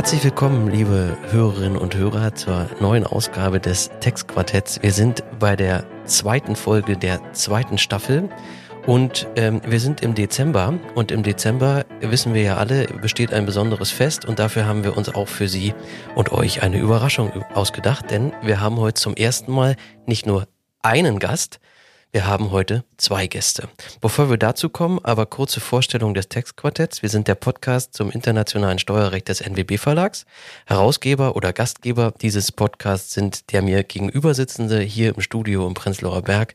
Herzlich willkommen, liebe Hörerinnen und Hörer, zur neuen Ausgabe des Textquartetts. Wir sind bei der zweiten Folge der zweiten Staffel und ähm, wir sind im Dezember und im Dezember wissen wir ja alle, besteht ein besonderes Fest und dafür haben wir uns auch für Sie und euch eine Überraschung ausgedacht, denn wir haben heute zum ersten Mal nicht nur einen Gast, wir haben heute zwei Gäste. Bevor wir dazu kommen, aber kurze Vorstellung des Textquartetts. Wir sind der Podcast zum internationalen Steuerrecht des NWB Verlags. Herausgeber oder Gastgeber dieses Podcasts sind der mir gegenüber sitzende hier im Studio im Prenzlauer Berg,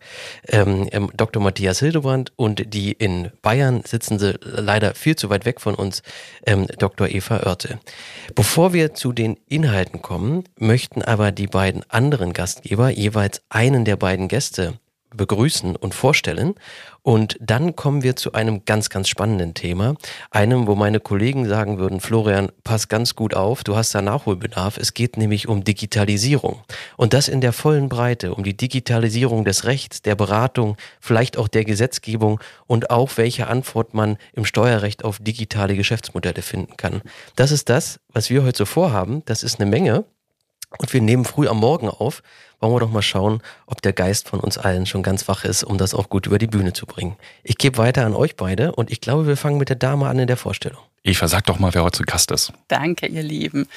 ähm, ähm Dr. Matthias Hildebrand und die in Bayern sitzende, leider viel zu weit weg von uns, ähm, Dr. Eva Oerte. Bevor wir zu den Inhalten kommen, möchten aber die beiden anderen Gastgeber jeweils einen der beiden Gäste begrüßen und vorstellen. Und dann kommen wir zu einem ganz, ganz spannenden Thema. Einem, wo meine Kollegen sagen würden, Florian, pass ganz gut auf, du hast da Nachholbedarf. Es geht nämlich um Digitalisierung. Und das in der vollen Breite, um die Digitalisierung des Rechts, der Beratung, vielleicht auch der Gesetzgebung und auch welche Antwort man im Steuerrecht auf digitale Geschäftsmodelle finden kann. Das ist das, was wir heute so vorhaben. Das ist eine Menge. Und wir nehmen früh am Morgen auf wollen wir doch mal schauen, ob der Geist von uns allen schon ganz wach ist, um das auch gut über die Bühne zu bringen. Ich gebe weiter an euch beide und ich glaube, wir fangen mit der Dame an in der Vorstellung. Eva, sag doch mal, wer heute zu Gast ist. Danke, ihr Lieben.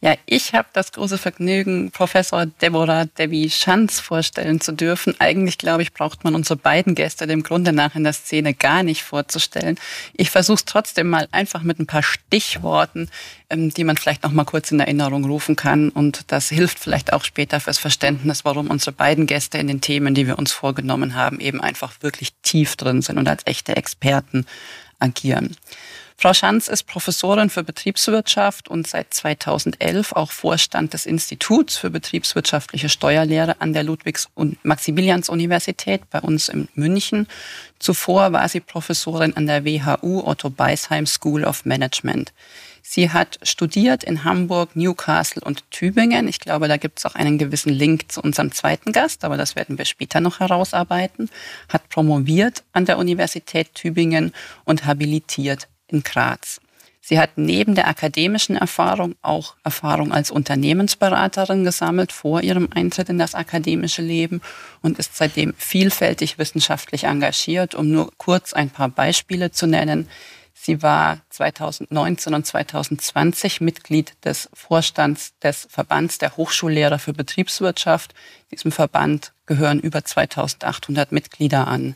Ja, ich habe das große Vergnügen, Professor Deborah Debbie Schanz vorstellen zu dürfen. Eigentlich, glaube ich, braucht man unsere beiden Gäste dem Grunde nach in der Szene gar nicht vorzustellen. Ich versuche es trotzdem mal einfach mit ein paar Stichworten, ähm, die man vielleicht noch mal kurz in Erinnerung rufen kann. Und das hilft vielleicht auch später fürs Verständnis, warum unsere beiden Gäste in den Themen, die wir uns vorgenommen haben, eben einfach wirklich tief drin sind und als echte Experten agieren. Frau Schanz ist Professorin für Betriebswirtschaft und seit 2011 auch Vorstand des Instituts für betriebswirtschaftliche Steuerlehre an der Ludwigs- und Maximilians-Universität bei uns in München. Zuvor war sie Professorin an der WHU Otto Beisheim School of Management. Sie hat studiert in Hamburg, Newcastle und Tübingen. Ich glaube, da gibt es auch einen gewissen Link zu unserem zweiten Gast, aber das werden wir später noch herausarbeiten. Hat promoviert an der Universität Tübingen und habilitiert in Graz. Sie hat neben der akademischen Erfahrung auch Erfahrung als Unternehmensberaterin gesammelt vor ihrem Eintritt in das akademische Leben und ist seitdem vielfältig wissenschaftlich engagiert. Um nur kurz ein paar Beispiele zu nennen. Sie war 2019 und 2020 Mitglied des Vorstands des Verbands der Hochschullehrer für Betriebswirtschaft. Diesem Verband gehören über 2800 Mitglieder an.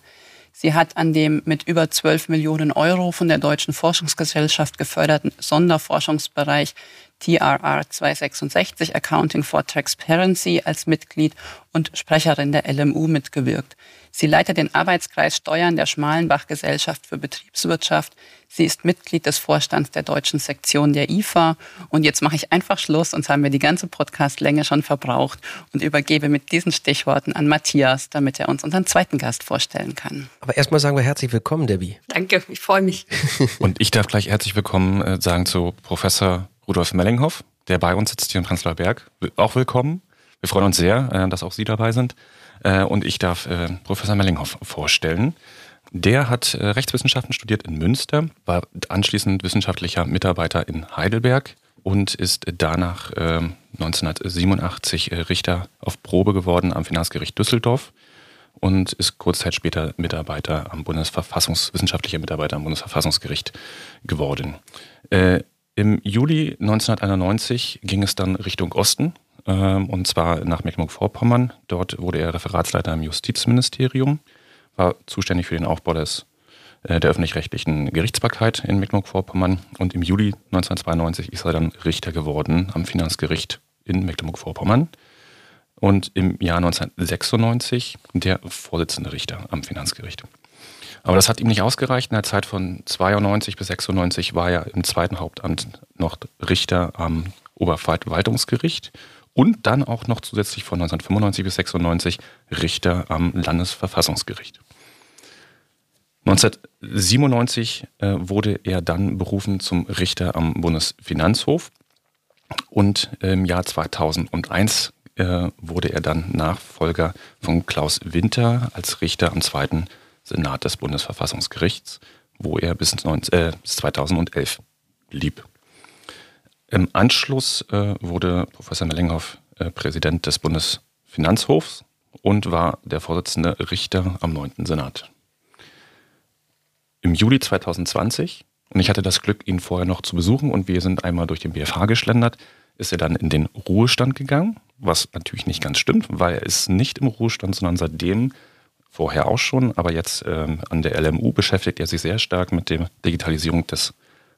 Sie hat an dem mit über 12 Millionen Euro von der Deutschen Forschungsgesellschaft geförderten Sonderforschungsbereich TRR 266 Accounting for Transparency als Mitglied und Sprecherin der LMU mitgewirkt. Sie leitet den Arbeitskreis Steuern der Schmalenbach Gesellschaft für Betriebswirtschaft. Sie ist Mitglied des Vorstands der deutschen Sektion der IFA. Und jetzt mache ich einfach Schluss, sonst haben wir die ganze Podcastlänge schon verbraucht und übergebe mit diesen Stichworten an Matthias, damit er uns unseren zweiten Gast vorstellen kann. Aber erstmal sagen wir herzlich willkommen, Debbie. Danke, ich freue mich. und ich darf gleich herzlich willkommen äh, sagen zu Professor Rudolf Mellinghoff, der bei uns sitzt hier in Prenzlauer Berg. Auch willkommen. Wir freuen uns sehr, äh, dass auch Sie dabei sind. Äh, und ich darf Professor Mellinghoff vorstellen. Der hat äh, Rechtswissenschaften studiert in Münster, war anschließend wissenschaftlicher Mitarbeiter in Heidelberg und ist danach äh, 1987 äh, Richter auf Probe geworden am Finanzgericht Düsseldorf und ist kurze Zeit später Mitarbeiter am Bundesverfassungswissenschaftlicher Mitarbeiter am Bundesverfassungsgericht geworden. Äh, Im Juli 1991 ging es dann Richtung Osten ähm, und zwar nach Mecklenburg-Vorpommern. Dort wurde er Referatsleiter im Justizministerium war zuständig für den Aufbau des, äh, der öffentlich-rechtlichen Gerichtsbarkeit in Mecklenburg-Vorpommern und im Juli 1992 ist er dann Richter geworden am Finanzgericht in Mecklenburg-Vorpommern und im Jahr 1996 der Vorsitzende Richter am Finanzgericht. Aber das hat ihm nicht ausgereicht. In der Zeit von 92 bis 96 war er im zweiten Hauptamt noch Richter am Oberverwaltungsgericht und dann auch noch zusätzlich von 1995 bis 96 Richter am Landesverfassungsgericht. 1997 äh, wurde er dann berufen zum Richter am Bundesfinanzhof und im Jahr 2001 äh, wurde er dann Nachfolger von Klaus Winter als Richter am zweiten Senat des Bundesverfassungsgerichts, wo er bis, 19, äh, 2011 blieb. Im Anschluss äh, wurde Professor Mellinghoff äh, Präsident des Bundesfinanzhofs und war der Vorsitzende Richter am 9. Senat. Im Juli 2020, und ich hatte das Glück, ihn vorher noch zu besuchen und wir sind einmal durch den BFH geschlendert, ist er dann in den Ruhestand gegangen, was natürlich nicht ganz stimmt, weil er ist nicht im Ruhestand, sondern seitdem, vorher auch schon, aber jetzt ähm, an der LMU beschäftigt er sich sehr stark mit der Digitalisierung des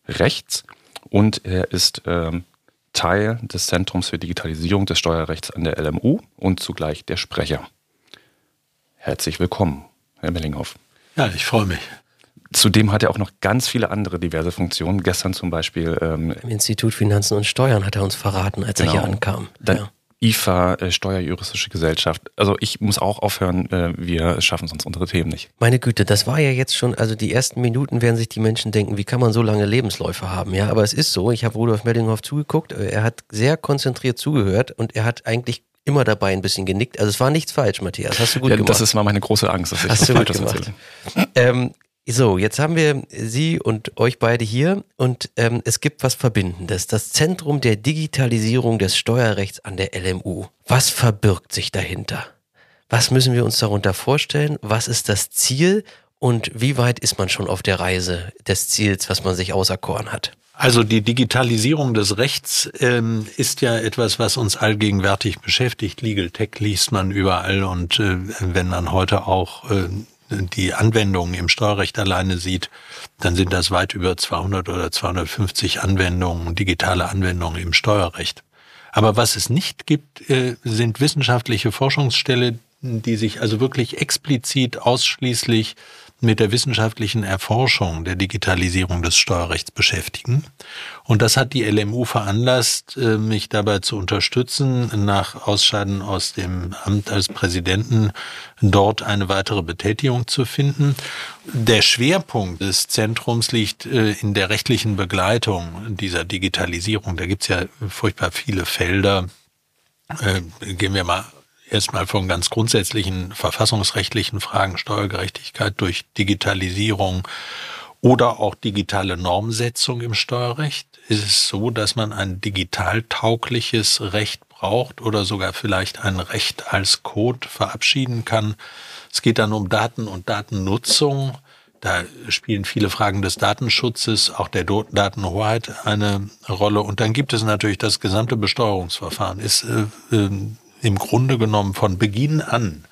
Rechts und er ist ähm, Teil des Zentrums für Digitalisierung des Steuerrechts an der LMU und zugleich der Sprecher. Herzlich willkommen, Herr Mellinghoff. Ja, ich freue mich. Zudem hat er auch noch ganz viele andere diverse Funktionen. Gestern zum Beispiel. Ähm, Im Institut Finanzen und Steuern hat er uns verraten, als genau. er hier ankam. Dann ja. IFA, äh, Steuerjuristische Gesellschaft. Also ich muss auch aufhören, äh, wir schaffen sonst unsere Themen nicht. Meine Güte, das war ja jetzt schon, also die ersten Minuten werden sich die Menschen denken, wie kann man so lange Lebensläufe haben? Ja, aber es ist so, ich habe Rudolf Meldinghoff zugeguckt, äh, er hat sehr konzentriert zugehört und er hat eigentlich immer dabei ein bisschen genickt. Also es war nichts falsch, Matthias. Hast du gut ja, gemacht. Das ist mal meine große Angst, dass ich Hast du gut gemacht. Ähm, so, jetzt haben wir Sie und euch beide hier und ähm, es gibt was Verbindendes. Das Zentrum der Digitalisierung des Steuerrechts an der LMU. Was verbirgt sich dahinter? Was müssen wir uns darunter vorstellen? Was ist das Ziel? Und wie weit ist man schon auf der Reise des Ziels, was man sich auserkoren hat? Also die Digitalisierung des Rechts ähm, ist ja etwas, was uns allgegenwärtig beschäftigt. Legal Tech liest man überall und äh, wenn man heute auch äh, die Anwendungen im Steuerrecht alleine sieht, dann sind das weit über 200 oder 250 Anwendungen, digitale Anwendungen im Steuerrecht. Aber was es nicht gibt, äh, sind wissenschaftliche Forschungsstelle, die sich also wirklich explizit ausschließlich mit der wissenschaftlichen Erforschung der Digitalisierung des Steuerrechts beschäftigen. Und das hat die LMU veranlasst, äh, mich dabei zu unterstützen, nach Ausscheiden aus dem Amt als Präsidenten dort eine weitere Betätigung zu finden. Der Schwerpunkt des Zentrums liegt äh, in der rechtlichen Begleitung dieser Digitalisierung. Da gibt's ja furchtbar viele Felder. Äh, gehen wir mal erstmal von ganz grundsätzlichen verfassungsrechtlichen Fragen, Steuergerechtigkeit durch Digitalisierung oder auch digitale Normsetzung im Steuerrecht? Ist es so, dass man ein digital taugliches Recht braucht oder sogar vielleicht ein Recht als Code verabschieden kann? Es geht dann um Daten und Datennutzung. Da spielen viele Fragen des Datenschutzes, auch der Datenhoheit eine Rolle. Und dann gibt es natürlich das gesamte Besteuerungsverfahren. Ist äh, äh, im Grunde genommen von Beginn an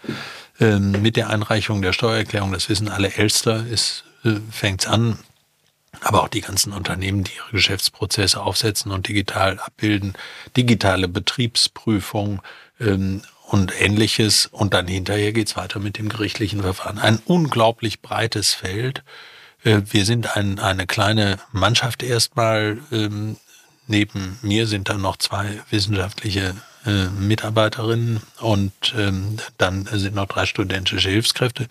ähm, mit der Einreichung der Steuererklärung, das wissen alle Elster, ist, äh, fängt's an, aber auch die ganzen Unternehmen, die ihre Geschäftsprozesse aufsetzen und digital abbilden, digitale Betriebsprüfung ähm, und ähnliches. Und dann hinterher geht's weiter mit dem gerichtlichen Verfahren. Ein unglaublich breites Feld. Äh, wir sind ein, eine kleine Mannschaft erstmal. Ähm, neben mir sind dann noch zwei wissenschaftliche äh, Mitarbeiterinnen und ähm, dann sind noch drei studentische Hilfskräfte.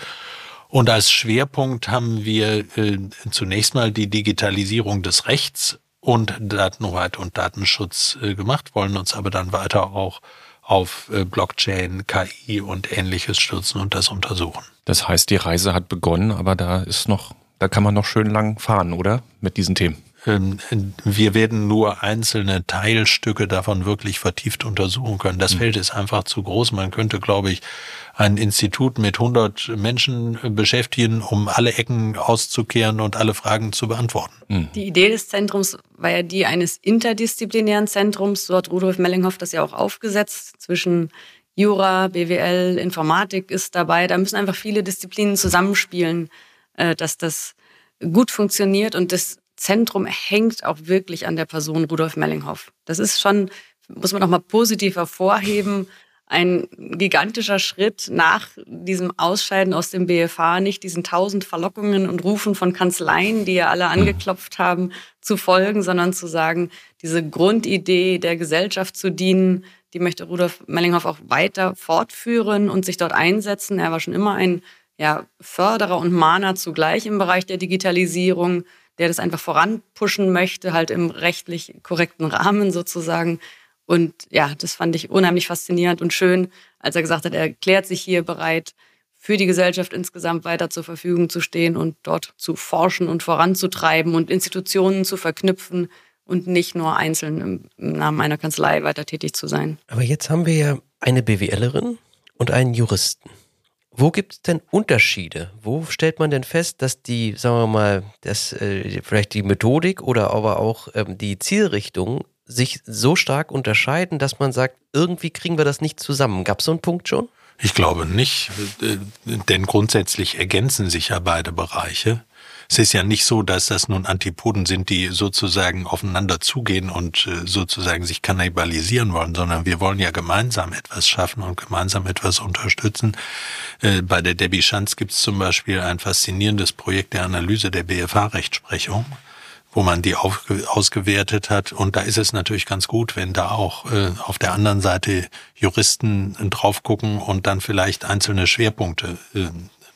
Und als Schwerpunkt haben wir äh, zunächst mal die Digitalisierung des Rechts und Datenhoheit und Datenschutz äh, gemacht, wollen uns aber dann weiter auch auf Blockchain, KI und ähnliches stürzen und das untersuchen. Das heißt, die Reise hat begonnen, aber da ist noch, da kann man noch schön lang fahren, oder? Mit diesen Themen. Ähm, wir werden nur einzelne Teilstücke davon wirklich vertieft untersuchen können. Das mhm. Feld ist einfach zu groß. Man könnte, glaube ich, ein Institut mit 100 Menschen beschäftigen, um alle Ecken auszukehren und alle Fragen zu beantworten. Mhm. Die Idee des Zentrums war ja die eines interdisziplinären Zentrums. So hat Rudolf Mellinghoff das ja auch aufgesetzt zwischen Jura, BWL, Informatik ist dabei. Da müssen einfach viele Disziplinen zusammenspielen, äh, dass das gut funktioniert und das Zentrum hängt auch wirklich an der Person Rudolf Mellinghoff. Das ist schon, muss man auch mal positiv hervorheben, ein gigantischer Schritt nach diesem Ausscheiden aus dem BFH, nicht diesen tausend Verlockungen und Rufen von Kanzleien, die ja alle mhm. angeklopft haben, zu folgen, sondern zu sagen, diese Grundidee der Gesellschaft zu dienen, die möchte Rudolf Mellinghoff auch weiter fortführen und sich dort einsetzen. Er war schon immer ein ja, Förderer und Mahner zugleich im Bereich der Digitalisierung, der das einfach voranpushen möchte, halt im rechtlich korrekten Rahmen sozusagen. Und ja, das fand ich unheimlich faszinierend und schön, als er gesagt hat, er erklärt sich hier bereit, für die Gesellschaft insgesamt weiter zur Verfügung zu stehen und dort zu forschen und voranzutreiben und Institutionen zu verknüpfen und nicht nur einzeln im Namen einer Kanzlei weiter tätig zu sein. Aber jetzt haben wir ja eine BWLerin und einen Juristen. Wo gibt es denn Unterschiede? Wo stellt man denn fest, dass die, sagen wir mal, dass äh, vielleicht die Methodik oder aber auch ähm, die Zielrichtung sich so stark unterscheiden, dass man sagt, irgendwie kriegen wir das nicht zusammen? Gab es so einen Punkt schon? Ich glaube nicht, äh, denn grundsätzlich ergänzen sich ja beide Bereiche. Es ist ja nicht so, dass das nun Antipoden sind, die sozusagen aufeinander zugehen und äh, sozusagen sich kannibalisieren wollen, sondern wir wollen ja gemeinsam etwas schaffen und gemeinsam etwas unterstützen. Äh, bei der Debbie Schanz gibt es zum Beispiel ein faszinierendes Projekt der Analyse der BFH-Rechtsprechung wo man die auf, ausgewertet hat. Und da ist es natürlich ganz gut, wenn da auch äh, auf der anderen Seite Juristen drauf gucken und dann vielleicht einzelne Schwerpunkte äh,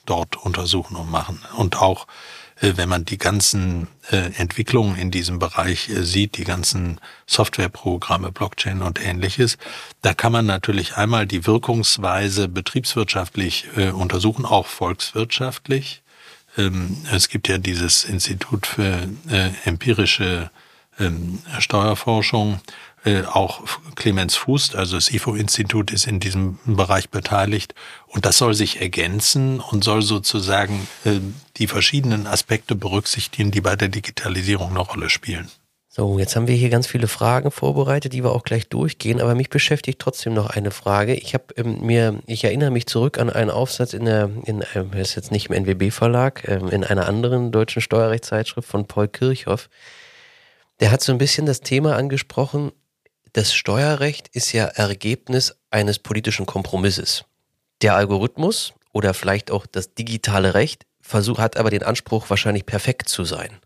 dort untersuchen und machen. Und auch wenn man die ganzen äh, Entwicklungen in diesem Bereich äh, sieht, die ganzen Softwareprogramme, Blockchain und ähnliches, da kann man natürlich einmal die Wirkungsweise betriebswirtschaftlich untersuchen, auch volkswirtschaftlich. Ähm, es gibt ja dieses Institut für empirische ähm, Steuerforschung, äh, auch Clemens Fuß, also das IFO-Institut ist in diesem Bereich beteiligt und das soll sich ergänzen und soll sozusagen äh, die verschiedenen Aspekte berücksichtigen, die bei der Digitalisierung eine Rolle spielen. So, jetzt haben wir hier ganz viele Fragen vorbereitet, die wir auch gleich durchgehen, aber mich beschäftigt trotzdem noch eine Frage. Ich habe ähm, mir, ich erinnere mich zurück an einen Aufsatz in der, in einem, das ist jetzt nicht im NWB Verlag, ähm, in einer anderen deutschen Steuerrechtszeitschrift von Paul Kirchhoff. Der hat so ein bisschen das Thema angesprochen, das Steuerrecht ist ja Ergebnis eines politischen Kompromisses. Der Algorithmus oder vielleicht auch das digitale Recht versucht, hat aber den Anspruch, wahrscheinlich perfekt zu sein.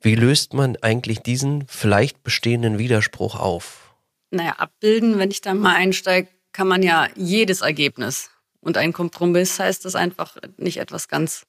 Wie löst man eigentlich diesen vielleicht bestehenden Widerspruch auf? Naja, abbilden, wenn ich da mal einsteige, kann man ja jedes Ergebnis. Und ein Kompromiss heißt das einfach nicht etwas ganz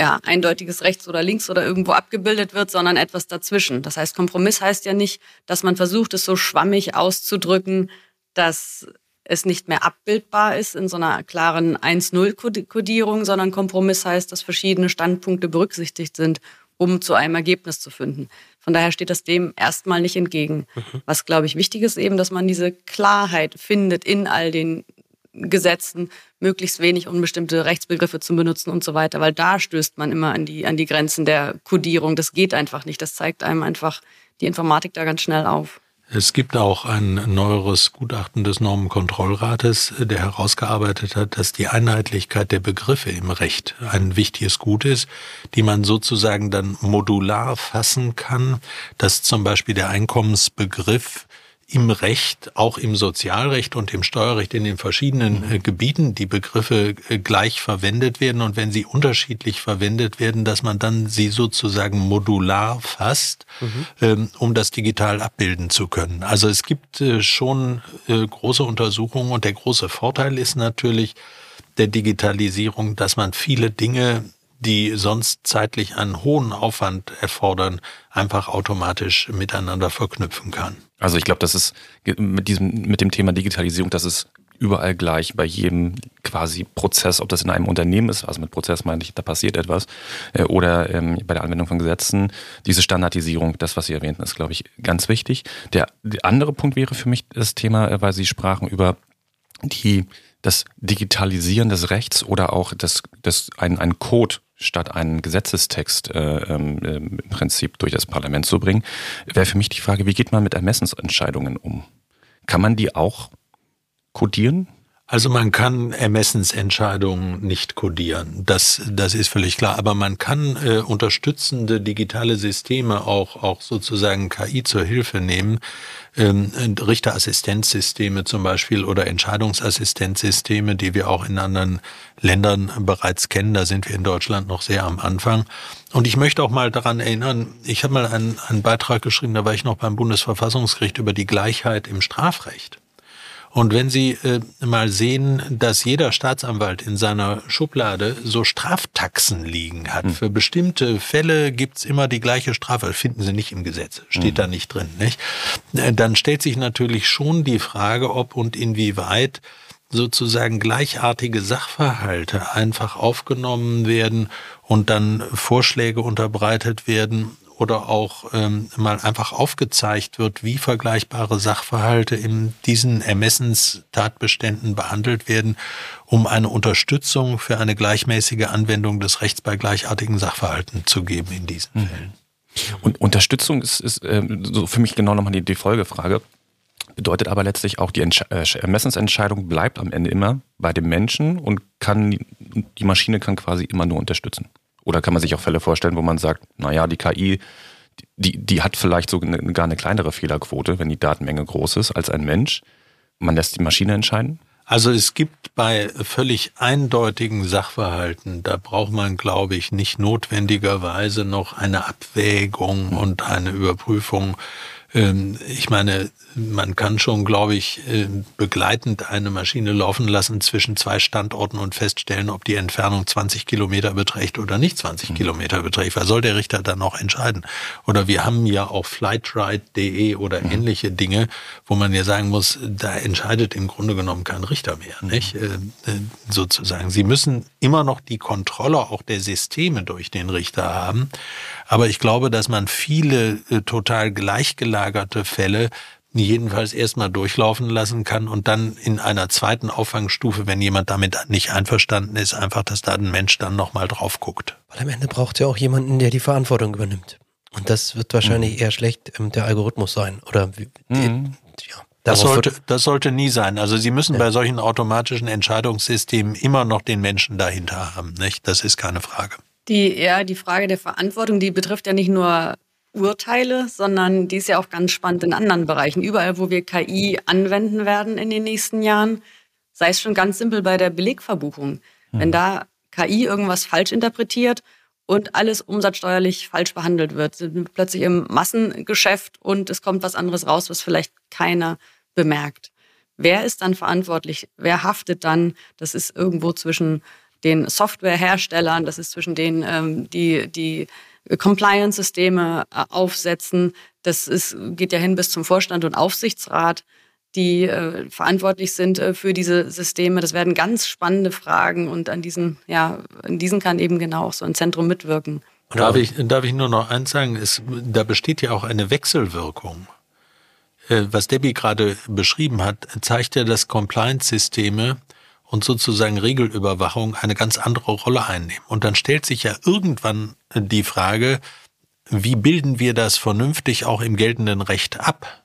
ja, eindeutiges rechts oder links oder irgendwo abgebildet wird, sondern etwas dazwischen. Das heißt, Kompromiss heißt ja nicht, dass man versucht, es so schwammig auszudrücken, dass es nicht mehr abbildbar ist in so einer klaren 1-0-Kodierung, sondern Kompromiss heißt, dass verschiedene Standpunkte berücksichtigt sind, um zu einem Ergebnis zu finden. Von daher steht das dem erstmal nicht entgegen. Mhm. Was, glaube ich, wichtig ist eben, dass man diese Klarheit findet in all den Gesetzen, möglichst wenig unbestimmte Rechtsbegriffe zu benutzen und so weiter, weil da stößt man immer an die, an die Grenzen der Kodierung. Das geht einfach nicht. Das zeigt einem einfach die Informatik da ganz schnell auf. Es gibt auch ein neueres Gutachten des Normenkontrollrates, der herausgearbeitet hat, dass die Einheitlichkeit der Begriffe im Recht ein wichtiges Gut ist, die man sozusagen dann modular fassen kann, dass zum Beispiel der Einkommensbegriff im Recht, auch im Sozialrecht und im Steuerrecht in den verschiedenen äh, Gebieten die Begriffe äh, gleich verwendet werden und wenn sie unterschiedlich verwendet werden, dass man dann sie sozusagen modular fasst, mhm. ähm, um das digital abbilden zu können. Also es gibt äh, schon äh, große Untersuchungen und der große Vorteil ist natürlich der Digitalisierung, dass man viele Dinge die sonst zeitlich einen hohen Aufwand erfordern, einfach automatisch miteinander verknüpfen kann. Also ich glaube, das ist mit diesem, mit dem Thema Digitalisierung, das ist überall gleich bei jedem quasi Prozess, ob das in einem Unternehmen ist, also mit Prozess meine ich, da passiert etwas, äh, oder ähm, bei der Anwendung von Gesetzen, diese Standardisierung, das, was Sie erwähnten, ist, glaube ich, ganz wichtig. Der, der andere Punkt wäre für mich das Thema, äh, weil Sie sprachen über die, das Digitalisieren des Rechts oder auch das, das, ein, ein Code statt einen Gesetzestext äh, ähm, im Prinzip durch das Parlament zu bringen, wäre für mich die Frage, wie geht man mit Ermessensentscheidungen um? Kann man die auch kodieren? Also man kann Ermessensentscheidungen nicht kodieren, das, das ist völlig klar. Aber man kann äh, unterstützende digitale Systeme auch, auch sozusagen KI zur Hilfe nehmen. Ähm, Richterassistenzsysteme zum Beispiel oder Entscheidungsassistenzsysteme, die wir auch in anderen Ländern bereits kennen. Da sind wir in Deutschland noch sehr am Anfang. Und ich möchte auch mal daran erinnern, ich habe mal einen, einen Beitrag geschrieben, da war ich noch beim Bundesverfassungsgericht über die Gleichheit im Strafrecht. Und wenn Sie äh, mal sehen, dass jeder Staatsanwalt in seiner Schublade so Straftaxen liegen hat, mhm. für bestimmte Fälle gibt's immer die gleiche Strafe, finden Sie nicht im Gesetz, steht mhm. da nicht drin, nicht? Äh, dann stellt sich natürlich schon die Frage, ob und inwieweit sozusagen gleichartige Sachverhalte einfach aufgenommen werden und dann Vorschläge unterbreitet werden oder auch ähm, mal einfach aufgezeigt wird, wie vergleichbare Sachverhalte in diesen Ermessenstatbeständen behandelt werden, um eine Unterstützung für eine gleichmäßige Anwendung des Rechts bei gleichartigen Sachverhalten zu geben in diesen mhm. Fällen. Und Unterstützung ist, ist äh, so für mich genau nochmal die, die Folgefrage. Bedeutet aber letztlich auch, die Entsch äh, Ermessensentscheidung bleibt am Ende immer bei dem Menschen und kann die Maschine kann quasi immer nur unterstützen. Oder kann man sich auch Fälle vorstellen, wo man sagt, naja, die KI, die, die hat vielleicht sogar eine, gar eine kleinere Fehlerquote, wenn die Datenmenge groß ist, als ein Mensch. Man lässt die Maschine entscheiden? Also es gibt bei völlig eindeutigen Sachverhalten, da braucht man, glaube ich, nicht notwendigerweise noch eine Abwägung und eine Überprüfung ich meine, man kann schon, glaube ich, äh, begleitend eine Maschine laufen lassen zwischen zwei Standorten und feststellen, ob die Entfernung 20 Kilometer beträgt oder nicht 20 mhm. Kilometer beträgt. Was soll der Richter dann noch entscheiden? Oder wir haben ja auch flightride.de oder mhm. ähnliche Dinge, wo man ja sagen muss, da entscheidet im Grunde genommen kein Richter mehr, mhm. nicht? Äh, äh, sozusagen. Sie müssen immer noch die Kontrolle auch der Systeme durch den Richter haben. Aber ich glaube, dass man viele äh, total gleichgelagerte Fälle jedenfalls erstmal durchlaufen lassen kann und dann in einer zweiten Auffangstufe, wenn jemand damit nicht einverstanden ist, einfach, dass da ein Mensch dann nochmal drauf guckt. Weil am Ende braucht es ja auch jemanden, der die Verantwortung übernimmt. Und das wird wahrscheinlich mhm. eher schlecht ähm, der Algorithmus sein. Oder mhm. ja. Das sollte, das sollte nie sein. Also Sie müssen ja. bei solchen automatischen Entscheidungssystemen immer noch den Menschen dahinter haben. Nicht? Das ist keine Frage. Die, ja, die Frage der Verantwortung, die betrifft ja nicht nur Urteile, sondern die ist ja auch ganz spannend in anderen Bereichen. Überall, wo wir KI anwenden werden in den nächsten Jahren, sei es schon ganz simpel bei der Belegverbuchung. Mhm. Wenn da KI irgendwas falsch interpretiert und alles umsatzsteuerlich falsch behandelt wird, sind wir plötzlich im Massengeschäft und es kommt was anderes raus, was vielleicht keiner bemerkt. Wer ist dann verantwortlich? Wer haftet dann? Das ist irgendwo zwischen den Softwareherstellern, das ist zwischen denen, ähm, die die Compliance-Systeme äh, aufsetzen. Das ist, geht ja hin bis zum Vorstand und Aufsichtsrat, die äh, verantwortlich sind äh, für diese Systeme. Das werden ganz spannende Fragen und an diesen, ja, in diesen kann eben genau auch so ein Zentrum mitwirken. Darf ich, darf ich nur noch eins sagen? Es, da besteht ja auch eine Wechselwirkung. Äh, was Debbie gerade beschrieben hat, zeigt ja, dass Compliance-Systeme und sozusagen Regelüberwachung eine ganz andere Rolle einnehmen. Und dann stellt sich ja irgendwann die Frage, wie bilden wir das vernünftig auch im geltenden Recht ab?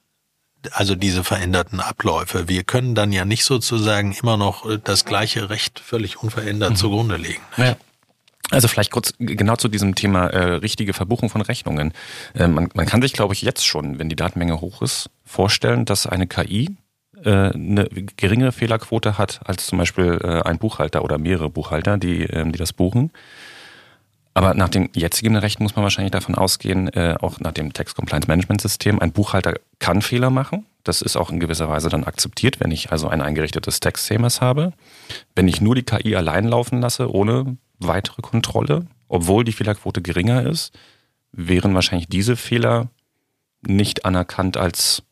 Also diese veränderten Abläufe. Wir können dann ja nicht sozusagen immer noch das gleiche Recht völlig unverändert mhm. zugrunde legen. Ja. Also vielleicht kurz genau zu diesem Thema äh, richtige Verbuchung von Rechnungen. Äh, man, man kann sich, glaube ich, jetzt schon, wenn die Datenmenge hoch ist, vorstellen, dass eine KI eine geringere Fehlerquote hat als zum Beispiel äh, ein Buchhalter oder mehrere Buchhalter, die, ähm, die das buchen. Aber nach dem jetzigen Recht muss man wahrscheinlich davon ausgehen, äh, auch nach dem Tax Compliance Management System, ein Buchhalter kann Fehler machen. Das ist auch in gewisser Weise dann akzeptiert, wenn ich also ein eingerichtetes Tax-CMS habe. Wenn ich nur die KI allein laufen lasse, ohne weitere Kontrolle, obwohl die Fehlerquote geringer ist, wären wahrscheinlich diese Fehler nicht anerkannt als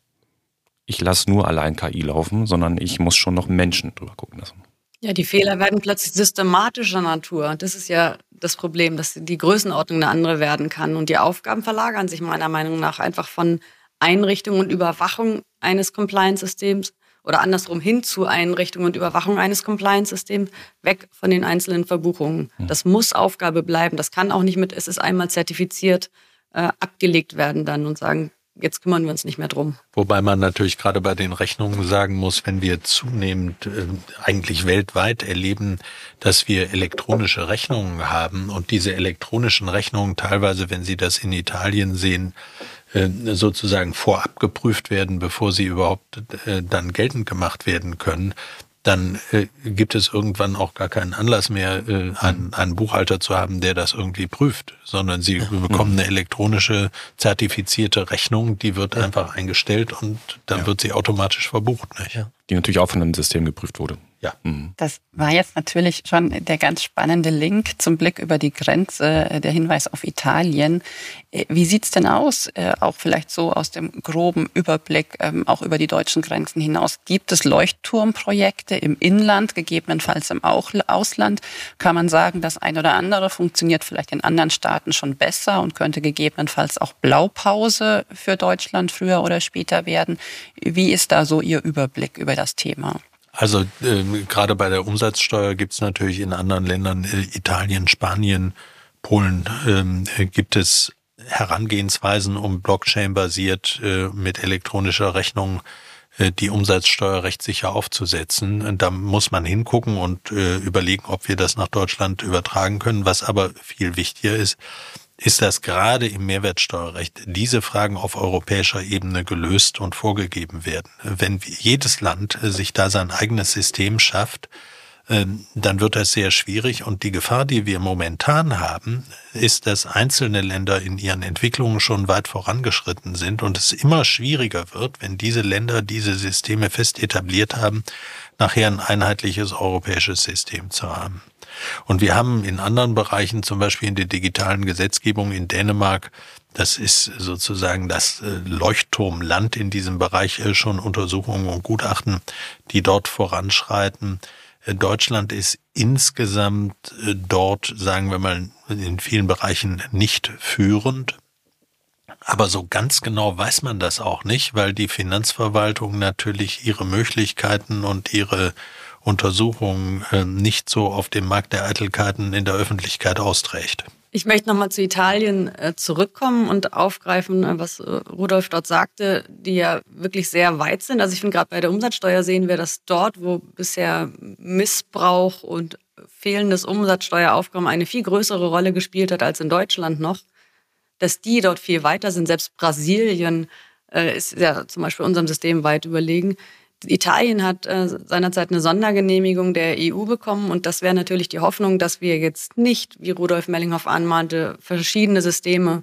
ich lasse nur allein KI laufen, sondern ich muss schon noch Menschen drüber gucken lassen. Ja, die Fehler werden plötzlich systematischer Natur. Das ist ja das Problem, dass die Größenordnung eine andere werden kann. Und die Aufgaben verlagern sich meiner Meinung nach einfach von Einrichtung und Überwachung eines Compliance-Systems oder andersrum hin zu Einrichtung und Überwachung eines Compliance-Systems, weg von den einzelnen Verbuchungen. Hm. Das muss Aufgabe bleiben. Das kann auch nicht mit, es ist einmal zertifiziert, äh, abgelegt werden dann und sagen, jetzt kümmern wir uns nicht mehr drum. Wobei man natürlich gerade bei den Rechnungen sagen muss, wenn wir zunehmend äh, eigentlich weltweit erleben, dass wir elektronische Rechnungen haben und diese elektronischen Rechnungen teilweise, wenn Sie das in Italien sehen, äh, sozusagen vorab geprüft werden, bevor sie überhaupt äh, dann geltend gemacht werden können, dann äh, gibt es irgendwann auch gar keinen Anlass mehr, äh, einen, einen Buchhalter zu haben, der das irgendwie prüft, sondern sie ja. bekommen eine elektronische zertifizierte Rechnung, die wird ja. einfach eingestellt und dann ja. wird sie automatisch verbucht. Nicht? Ja. Die natürlich auch von einem System geprüft wurde. Ja. Mhm. Das war jetzt natürlich schon der ganz spannende Link zum Blick über die Grenze, äh, der Hinweis auf Italien. Äh, wie sieht's denn aus, äh, auch vielleicht so aus dem groben Überblick, ähm, auch über die deutschen Grenzen hinaus? Gibt es Leuchtturmprojekte im Inland, gegebenenfalls im Ausland? Kann man sagen, das ein oder andere funktioniert vielleicht in anderen Staaten schon besser und könnte gegebenenfalls auch Blaupause für Deutschland früher oder später werden? Wie ist da so Ihr Überblick über das Thema? Also äh, gerade bei der Umsatzsteuer gibt es natürlich in anderen Ländern, äh, Italien, Spanien, Polen, ähm, äh, gibt es Herangehensweisen, um Blockchain-basiert äh, mit elektronischer Rechnung äh, die Umsatzsteuer rechtssicher aufzusetzen. Da muss man hingucken und äh, überlegen, ob wir das nach Deutschland übertragen können. Was aber viel wichtiger ist, ist, dass gerade im Mehrwertsteuerrecht diese Fragen auf europäischer Ebene gelöst und vorgegeben werden. Wenn jedes Land sich da sein eigenes System schafft, ähm, dann wird das sehr schwierig. Und die Gefahr, die wir momentan haben, ist, dass einzelne Länder in ihren Entwicklungen schon weit vorangeschritten sind und es immer schwieriger wird, wenn diese Länder diese Systeme fest etabliert haben, nachher ein einheitliches europäisches System zu haben. Und wir haben in anderen Bereichen, zum Beispiel in der digitalen Gesetzgebung in Dänemark, das ist sozusagen das äh, Leuchtturmland in diesem Bereich äh, schon Untersuchungen und Gutachten, die dort voranschreiten. Äh, Deutschland ist insgesamt dort, sagen wir mal, in vielen Bereichen nicht führend. Aber so ganz genau weiß man das auch nicht, weil die Finanzverwaltung natürlich ihre Möglichkeiten und ihre Untersuchungen äh, nicht so auf dem Markt der Eitelkeiten in der Öffentlichkeit austrägt. Ich möchte nochmal zu Italien äh, zurückkommen und aufgreifen, äh, was Rudolf dort sagte, die ja wirklich sehr weit sind. Also ich finde gerade bei der Umsatzsteuer sehen wir, dass dort, wo bisher Missbrauch und fehlendes Umsatzsteueraufkommen eine viel größere Rolle gespielt hat als in Deutschland noch, dass die dort viel weiter sind. Selbst Brasilien ist ja zum Beispiel unserem System weit überlegen. Italien hat äh, seinerzeit eine Sondergenehmigung der EU bekommen und das wäre natürlich die Hoffnung, dass wir jetzt nicht, wie Rudolf Mellinghoff anmahnte, verschiedene Systeme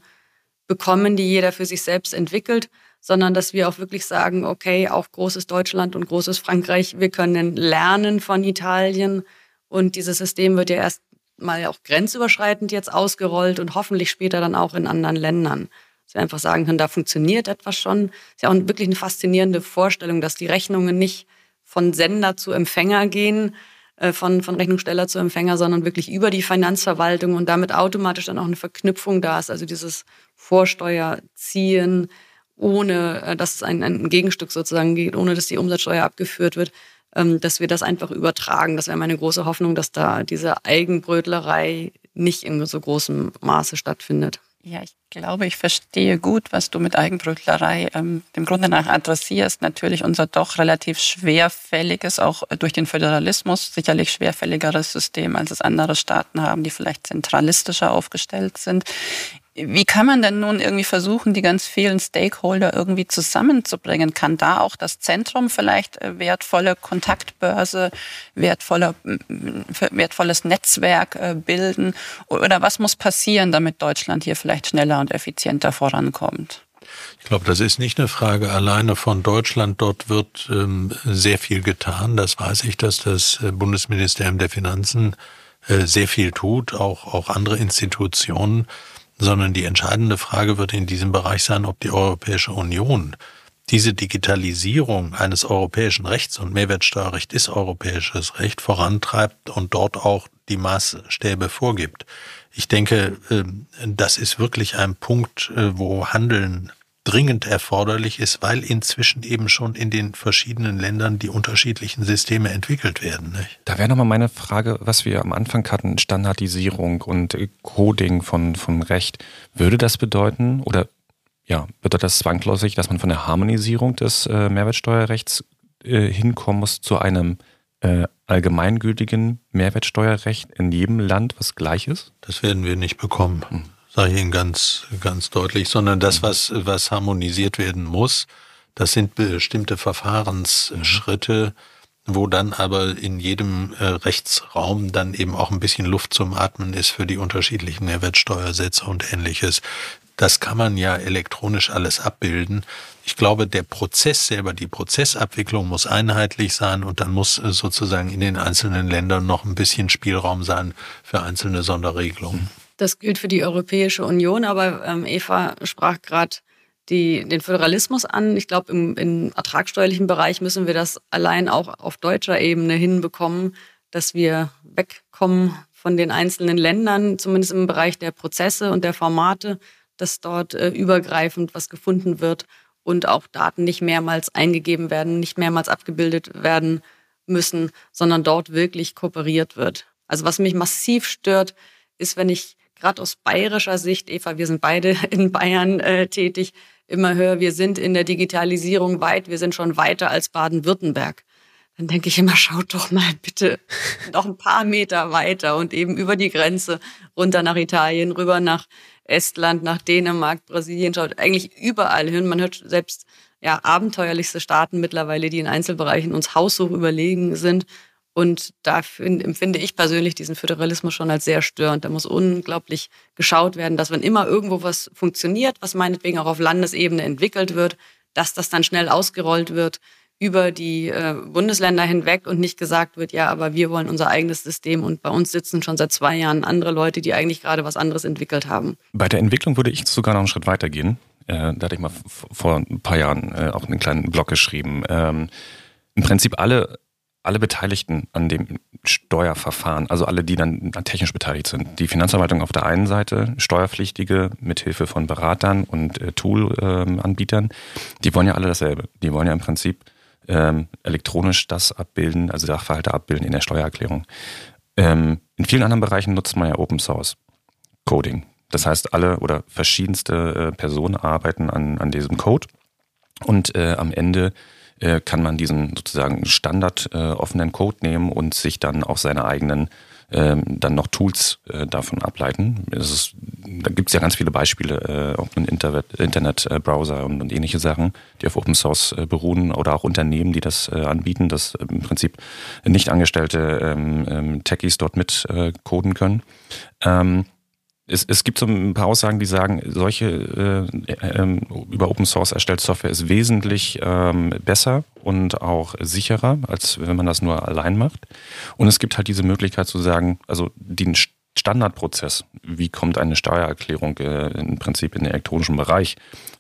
bekommen, die jeder für sich selbst entwickelt, sondern dass wir auch wirklich sagen, okay, auch großes Deutschland und großes Frankreich, wir können lernen von Italien und dieses System wird ja erst mal auch grenzüberschreitend jetzt ausgerollt und hoffentlich später dann auch in anderen Ländern dass wir einfach sagen können, da funktioniert etwas schon. Ist ja auch wirklich eine faszinierende Vorstellung, dass die Rechnungen nicht von Sender zu Empfänger gehen, äh, von, von Rechnungssteller zu Empfänger, sondern wirklich über die Finanzverwaltung und damit automatisch dann auch eine Verknüpfung da ist. Also dieses Vorsteuerziehen, ohne äh, dass es ein, ein Gegenstück sozusagen geht, ohne dass die Umsatzsteuer abgeführt wird, ähm, dass wir das einfach übertragen. Das wäre meine große Hoffnung, dass da diese Eigenbrötlerei nicht in so großem Maße stattfindet. Ja, ich glaube, ich verstehe gut, was du mit Eigenbrötlerei ähm, dem Grunde nach adressierst. Natürlich unser doch relativ schwerfälliges, auch durch den Föderalismus sicherlich schwerfälligeres System, als es andere Staaten haben, die vielleicht zentralistischer aufgestellt sind. Wie kann man denn nun irgendwie versuchen, die ganz vielen Stakeholder irgendwie zusammenzubringen? Kann da auch das Zentrum vielleicht äh, wertvolle Kontaktbörse, wertvolle, wertvolles Netzwerk äh, bilden? Oder was muss passieren, damit Deutschland hier vielleicht schneller und effizienter vorankommt? Ich glaube, das ist nicht eine Frage alleine von Deutschland. Dort wird ähm, sehr viel getan. Das weiß ich, dass das äh, Bundesministerium der Finanzen äh, sehr viel tut, auch, auch andere Institutionen sondern die entscheidende Frage wird in diesem Bereich sein, ob die Europäische Union diese Digitalisierung eines europäischen Rechts und Mehrwertsteuerrecht ist europäisches Recht vorantreibt und dort auch die Maßstäbe vorgibt. Ich denke, ähm, das ist wirklich ein Punkt, äh, wo Handeln dringend erforderlich ist, weil inzwischen eben schon in den verschiedenen Ländern die unterschiedlichen Systeme entwickelt werden. Nicht? Da wäre nochmal meine Frage, was wir am Anfang hatten, Standardisierung und Coding von, von Recht. Würde das bedeuten oder ja, bedeutet das zwangsläufig, dass man von der Harmonisierung des äh, Mehrwertsteuerrechts äh, hinkommen muss zu einem äh, allgemeingültigen Mehrwertsteuerrecht in jedem Land, was gleich ist? Das werden wir nicht bekommen. Sage ich Ihnen ganz, ganz deutlich, sondern das, was, was harmonisiert werden muss, das sind bestimmte Verfahrensschritte, wo dann aber in jedem äh, Rechtsraum dann eben auch ein bisschen Luft zum Atmen ist für die unterschiedlichen Mehrwertsteuersätze und ähnliches. das kann man ja elektronisch alles abbilden. Ich glaube, der Prozess selber, die Prozessabwicklung muss einheitlich sein und dann muss äh, sozusagen in den einzelnen Ländern noch ein bisschen Spielraum sein für einzelne Sonderregelungen. Das gilt für die Europäische Union, aber ähm, Eva sprach gerade den Föderalismus an. Ich glaube, im, im ertragsteuerlichen Bereich müssen wir das allein auch auf deutscher Ebene hinbekommen, dass wir wegkommen von den einzelnen Ländern, zumindest im Bereich der Prozesse und der Formate, dass dort äh, übergreifend was gefunden wird und auch Daten nicht mehrmals eingegeben werden, nicht mehrmals abgebildet werden müssen, sondern dort wirklich kooperiert wird. Also was mich massiv stört, ist, wenn ich gerade aus bayerischer Sicht, Eva, wir sind beide in Bayern äh, tätig, immer höre, wir sind in der Digitalisierung weit, wir sind schon weiter als Baden-Württemberg. Dann denke ich immer, schaut doch mal bitte noch ein paar Meter weiter und eben über die Grenze runter nach Italien, rüber nach Estland, nach Dänemark, Brasilien, schaut eigentlich überall hin. Man hört selbst ja, abenteuerlichste Staaten mittlerweile, die in Einzelbereichen uns haushoch überlegen sind. Und da empfinde ich persönlich diesen Föderalismus schon als sehr störend. Da muss unglaublich geschaut werden, dass wenn immer irgendwo was funktioniert, was meinetwegen auch auf Landesebene entwickelt wird, dass das dann schnell ausgerollt wird über die äh, Bundesländer hinweg und nicht gesagt wird, ja, aber wir wollen unser eigenes System und bei uns sitzen schon seit zwei Jahren andere Leute, die eigentlich gerade was anderes entwickelt haben. Bei der Entwicklung würde ich sogar noch einen Schritt weiter gehen. Äh, da hatte ich mal vor ein paar Jahren äh, auch einen kleinen Blog geschrieben. Ähm, Im Prinzip alle alle Beteiligten an dem Steuerverfahren, also alle, die dann technisch beteiligt sind, die Finanzverwaltung auf der einen Seite, Steuerpflichtige mithilfe von Beratern und äh, Tool-Anbietern, ähm, die wollen ja alle dasselbe. Die wollen ja im Prinzip ähm, elektronisch das abbilden, also Sachverhalte abbilden in der Steuererklärung. Ähm, in vielen anderen Bereichen nutzt man ja Open Source Coding. Das heißt, alle oder verschiedenste äh, Personen arbeiten an, an diesem Code und äh, am Ende äh, kann man diesen sozusagen Standard äh, offenen Code nehmen und sich dann auch seine eigenen ähm, dann noch Tools äh, davon ableiten. Ist, da gibt es ja ganz viele Beispiele, äh, auch im Internetbrowser und, und, ähnliche Sachen, die auf Open Source beruhen oder auch Unternehmen, die das anbieten, dass im Prinzip nicht angestellte ähm, ähm, Techies dort mit äh, coden können. Ähm, es, es gibt so ein paar Aussagen, die sagen, solche äh, äh, über Open Source erstellte Software ist wesentlich ähm, besser und auch sicherer, als wenn man das nur allein macht. Und es gibt halt diese Möglichkeit zu sagen, also den Standardprozess, wie kommt eine Steuererklärung äh, im Prinzip in den elektronischen Bereich,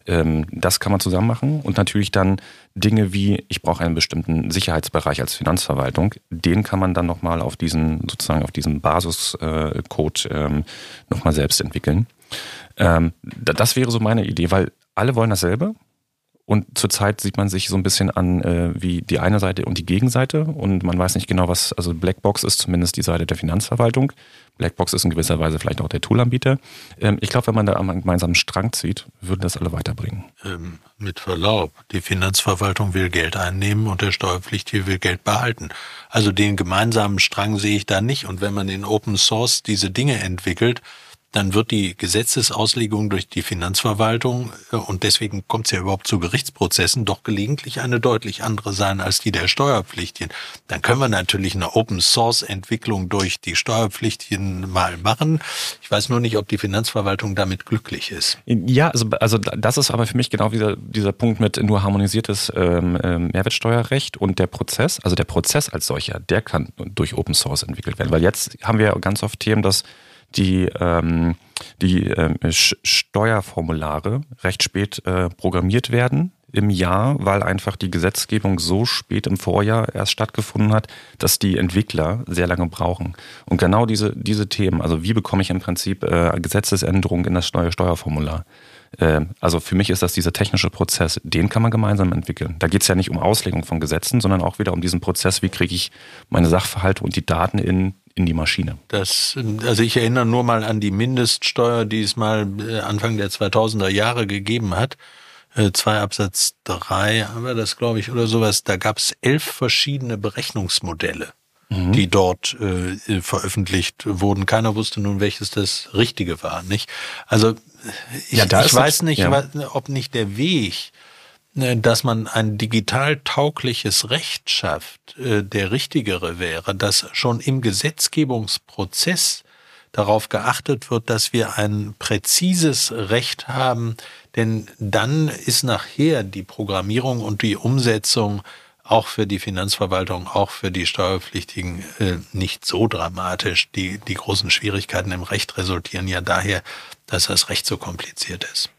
ähm, das kann man zusammen machen. Und natürlich dann Dinge wie, ich brauche einen bestimmten Sicherheitsbereich als Finanzverwaltung, den kann man dann nochmal auf diesen, sozusagen auf diesen Basiscode ähm, nochmal selbst entwickeln. Ähm, das wäre so meine Idee, weil alle wollen dasselbe. Und zurzeit sieht man sich so ein bisschen an äh, wie die eine Seite und die Gegenseite und man weiß nicht genau, was, also Blackbox ist zumindest die Seite der Finanzverwaltung. Blackbox ist in gewisser Weise vielleicht auch der Toolanbieter. Ähm, ich glaube, wenn man da am gemeinsamen Strang zieht, würden das alle weiterbringen. Ähm, mit Verlaub, die Finanzverwaltung will Geld einnehmen und der Steuerpflichtige will Geld behalten. Also den gemeinsamen Strang sehe ich da nicht. Und wenn man in Open Source diese Dinge entwickelt, dann wird die Gesetzesauslegung durch die Finanzverwaltung äh, und deswegen kommt es ja überhaupt zu Gerichtsprozessen doch gelegentlich eine deutlich andere sein als die der Steuerpflichtigen. Dann können wir natürlich eine Open Source Entwicklung durch die Steuerpflichtigen mal machen. Ich weiß nur nicht, ob die Finanzverwaltung damit glücklich ist. Ja, also, also das ist aber für mich genau dieser, dieser Punkt mit nur harmonisiertes ähm, ähm Mehrwertsteuerrecht und der Prozess, also der Prozess als solcher, der kann durch Open Source entwickelt werden. Weil jetzt haben wir ganz oft Themen, dass die, ähm, die ähm, Steuerformulare recht spät äh, programmiert werden im Jahr, weil einfach die Gesetzgebung so spät im Vorjahr erst stattgefunden hat, dass die Entwickler sehr lange brauchen. Und genau diese, diese Themen, also wie bekomme ich im Prinzip äh, Gesetzesänderungen in das neue Steuerformular? Äh, also für mich ist das dieser technische Prozess, den kann man gemeinsam entwickeln. Da geht es ja nicht um Auslegung von Gesetzen, sondern auch wieder um diesen Prozess, wie kriege ich meine Sachverhalte und die Daten in in die Maschine. Das, also ich erinnere nur mal an die Mindeststeuer, die es mal äh, Anfang der 2000er Jahre gegeben hat. Äh, zwei Absatz drei haben wir das, glaube ich, oder sowas. Da gab es elf verschiedene Berechnungsmodelle, mhm. die dort äh, veröffentlicht wurden. Keiner wusste nun, welches das Richtige war, nicht? Also ich, ja, ich weiß nicht, ja. ob nicht der Weg äh, dass man ein digital taugliches Recht schafft, äh, der richtigere wäre, dass schon im Gesetzgebungsprozess darauf geachtet wird, dass wir ein präzises Recht haben, denn dann ist nachher die Programmierung und die Umsetzung auch für die Finanzverwaltung, auch für die Steuerpflichtigen äh, nicht so dramatisch. Die, die großen Schwierigkeiten im Recht resultieren ja daher, dass das Recht so kompliziert ist.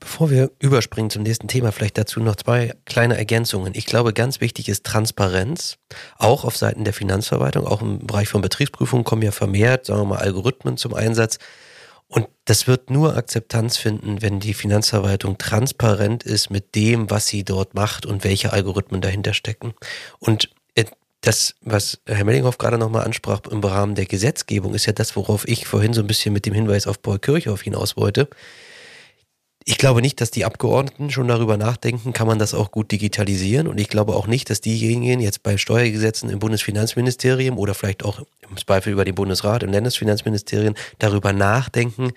Bevor wir überspringen zum nächsten Thema, vielleicht dazu noch zwei kleine Ergänzungen. Ich glaube, ganz wichtig ist Transparenz, auch auf Seiten der Finanzverwaltung, auch im Bereich von Betriebsprüfungen kommen ja vermehrt, sagen wir mal, Algorithmen zum Einsatz. Und das wird nur Akzeptanz finden, wenn die Finanzverwaltung transparent ist mit dem, was sie dort macht und welche Algorithmen dahinter stecken. Und äh, das, was Herr Mellinghoff gerade nochmal ansprach im Rahmen der Gesetzgebung, ist ja das, worauf ich vorhin so ein bisschen mit dem Hinweis auf Paul Kirchhoff hinaus wollte. Ich glaube nicht, dass die Abgeordneten schon darüber nachdenken, kann man das auch gut digitalisieren. Und ich glaube auch nicht, dass diejenigen jetzt bei Steuergesetzen im Bundesfinanzministerium oder vielleicht auch im Zweifel über den Bundesrat, im Landesfinanzministerium darüber nachdenken,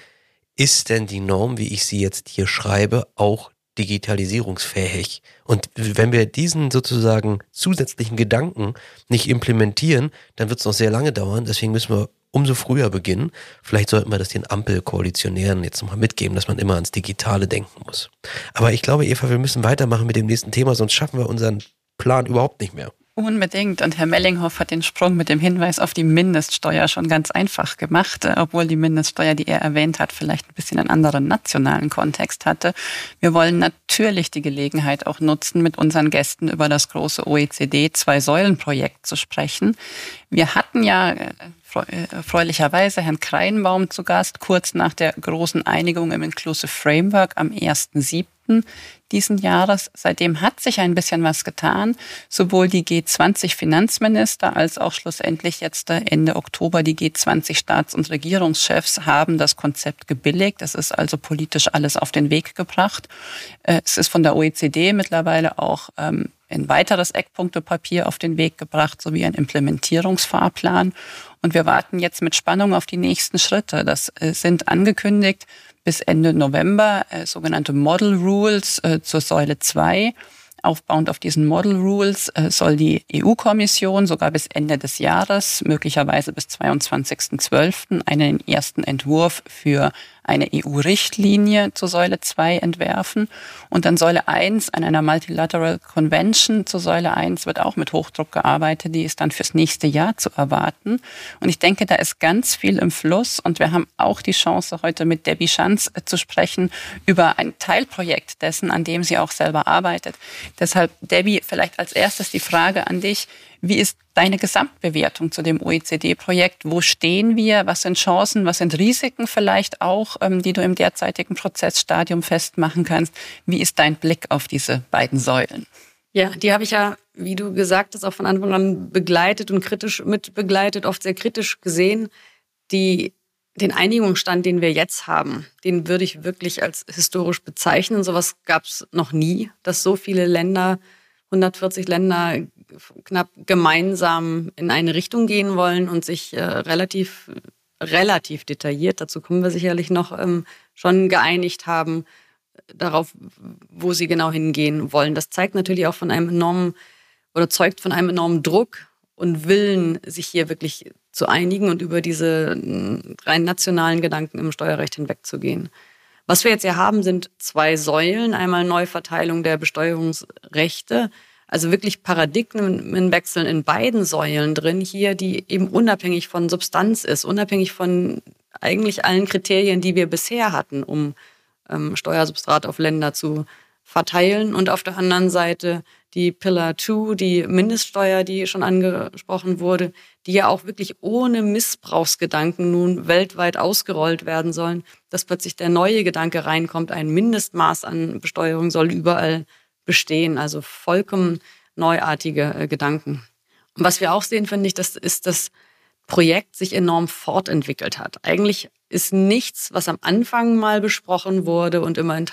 ist denn die Norm, wie ich sie jetzt hier schreibe, auch digitalisierungsfähig? Und wenn wir diesen sozusagen zusätzlichen Gedanken nicht implementieren, dann wird es noch sehr lange dauern. Deswegen müssen wir umso früher beginnen. Vielleicht sollten wir das den Ampelkoalitionären jetzt nochmal mitgeben, dass man immer ans Digitale denken muss. Aber ich glaube, Eva, wir müssen weitermachen mit dem nächsten Thema, sonst schaffen wir unseren Plan überhaupt nicht mehr. Unbedingt. Und Herr Mellinghoff hat den Sprung mit dem Hinweis auf die Mindeststeuer schon ganz einfach gemacht, äh, obwohl die Mindeststeuer, die er erwähnt hat, vielleicht ein bisschen einen anderen nationalen Kontext hatte. Wir wollen natürlich die Gelegenheit auch nutzen, mit unseren Gästen über das große OECD Zwei-Säulen-Projekt zu sprechen. Wir hatten ja äh, erfreulicherweise Herrn Kreinbaum zu Gast, kurz nach der großen Einigung im Inclusive Framework am 1.7 diesen Jahres. Seitdem hat sich ein bisschen was getan. Sowohl die G20-Finanzminister als auch schlussendlich jetzt Ende Oktober die G20-Staats- und Regierungschefs haben das Konzept gebilligt. Es ist also politisch alles auf den Weg gebracht. Äh, es ist von der OECD mittlerweile auch ähm, ein weiteres Eckpunktepapier auf den Weg gebracht, sowie ein Implementierungsfahrplan. Und wir warten jetzt mit Spannung auf die nächsten Schritte. Das äh, sind angekündigt bis Ende November äh, sogenannte Model Rules äh, zur Säule 2. Aufbauend auf diesen Model Rules soll die EU-Kommission sogar bis Ende des Jahres, möglicherweise bis 22.12., einen ersten Entwurf für eine EU-Richtlinie zur Säule 2 entwerfen. Und dann Säule 1 an einer Multilateral Convention zur Säule 1 wird auch mit Hochdruck gearbeitet. Die ist dann fürs nächste Jahr zu erwarten. Und ich denke, da ist ganz viel im Fluss. Und wir haben auch die Chance, heute mit Debbie Schanz äh, zu sprechen über ein Teilprojekt dessen, an dem sie auch selber arbeitet. Deshalb, Debbie, vielleicht als erstes die Frage an dich. Wie ist deine Gesamtbewertung zu dem OECD-Projekt? Wo stehen wir? Was sind Chancen? Was sind Risiken vielleicht auch, ähm, die du im derzeitigen Prozessstadium festmachen kannst? Wie ist dein Blick auf diese beiden Säulen? Ja, die habe ich ja, wie du gesagt hast, auch von Anfang an begleitet und kritisch mit begleitet, oft sehr kritisch gesehen. Die, den Einigungsstand, den wir jetzt haben, den würde ich wirklich als historisch bezeichnen. Sowas gab es noch nie, dass so viele Länder 140 Länder knapp gemeinsam in eine Richtung gehen wollen und sich äh, relativ, relativ detailliert, dazu kommen wir sicherlich noch, ähm, schon geeinigt haben darauf, wo sie genau hingehen wollen. Das zeigt natürlich auch von einem enormen oder zeugt von einem enormen Druck und Willen, sich hier wirklich zu einigen und über diese äh, rein nationalen Gedanken im Steuerrecht hinwegzugehen. Was wir jetzt hier haben, sind zwei Säulen. Einmal Neuverteilung der Besteuerungsrechte, also wirklich Paradigmenwechseln in beiden Säulen drin hier, die eben unabhängig von Substanz ist, unabhängig von eigentlich allen Kriterien, die wir bisher hatten, um ähm, Steuersubstrat auf Länder zu verteilen. Und auf der anderen Seite die Pillar 2, die Mindeststeuer, die schon angesprochen wurde, die ja auch wirklich ohne Missbrauchsgedanken nun weltweit ausgerollt werden sollen, dass plötzlich der neue Gedanke reinkommt, ein Mindestmaß an Besteuerung soll überall bestehen. Also vollkommen neuartige äh, Gedanken. Und was wir auch sehen, finde ich, das ist, dass Projekt sich enorm fortentwickelt hat. Eigentlich ist nichts, was am Anfang mal besprochen wurde und immer in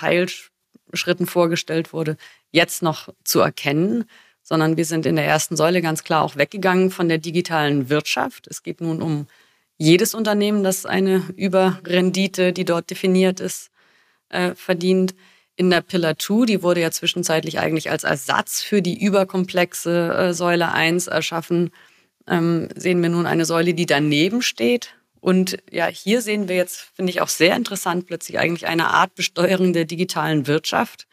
Teilschritten vorgestellt wurde, jetzt noch zu erkennen, sondern wir sind in der ersten Säule ganz klar auch weggegangen von der digitalen Wirtschaft. Es geht nun um jedes Unternehmen, das eine Überrendite, die dort definiert ist, äh, verdient in der Pillar 2, die wurde ja zwischenzeitlich eigentlich als Ersatz für die überkomplexe äh, Säule 1 erschaffen, ähm, sehen wir nun eine Säule, die daneben steht Und ja, hier sehen wir jetzt, finde ich auch sehr interessant, plötzlich eigentlich eine Art Besteuerung der digitalen Wirtschaft.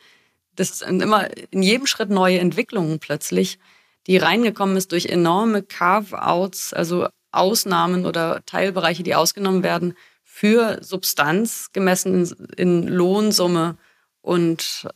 Das sind immer in jedem Schritt neue Entwicklungen plötzlich, die reingekommen ist durch enorme Carve-outs, also Ausnahmen oder Teilbereiche, die ausgenommen werden für Substanz gemessen in Lohnsumme und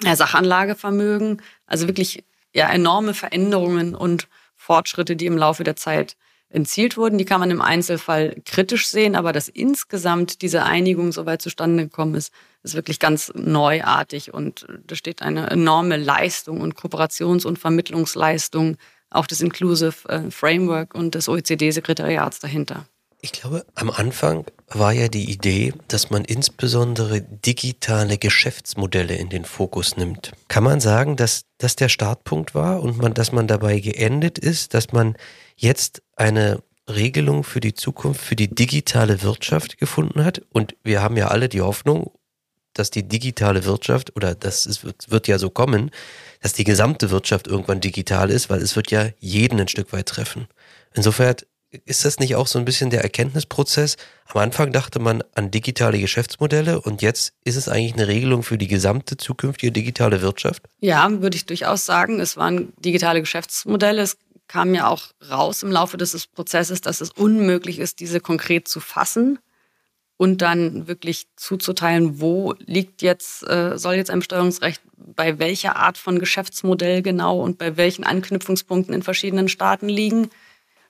Sachanlagevermögen. Also wirklich ja, enorme Veränderungen und Fortschritte, die im Laufe der Zeit entzielt wurden. Die kann man im Einzelfall kritisch sehen, aber dass insgesamt diese Einigung so weit zustande gekommen ist, ist wirklich ganz neuartig und da steht eine enorme Leistung und Kooperations- und Vermittlungsleistung auch des Inclusive äh, Framework und des OECD-Sekretariats dahinter. Ich glaube, am Anfang war ja die Idee, dass man insbesondere digitale Geschäftsmodelle in den Fokus nimmt. Kann man sagen, dass das der Startpunkt war und man, dass man dabei geendet ist, dass man jetzt eine Regelung für die Zukunft, für die digitale Wirtschaft gefunden hat? Und wir haben ja alle die Hoffnung, dass die digitale Wirtschaft oder das ist, wird ja so kommen, dass die gesamte Wirtschaft irgendwann digital ist, weil es wird ja jeden ein Stück weit treffen. Insofern ist das nicht auch so ein bisschen der Erkenntnisprozess? Am Anfang dachte man an digitale Geschäftsmodelle und jetzt ist es eigentlich eine Regelung für die gesamte zukünftige digitale Wirtschaft? Ja, würde ich durchaus sagen. Es waren digitale Geschäftsmodelle. Es kam ja auch raus im Laufe des Prozesses, dass es unmöglich ist, diese konkret zu fassen und dann wirklich zuzuteilen, wo liegt jetzt, äh, soll jetzt ein Besteuerungsrecht bei welcher Art von Geschäftsmodell genau und bei welchen Anknüpfungspunkten in verschiedenen Staaten liegen.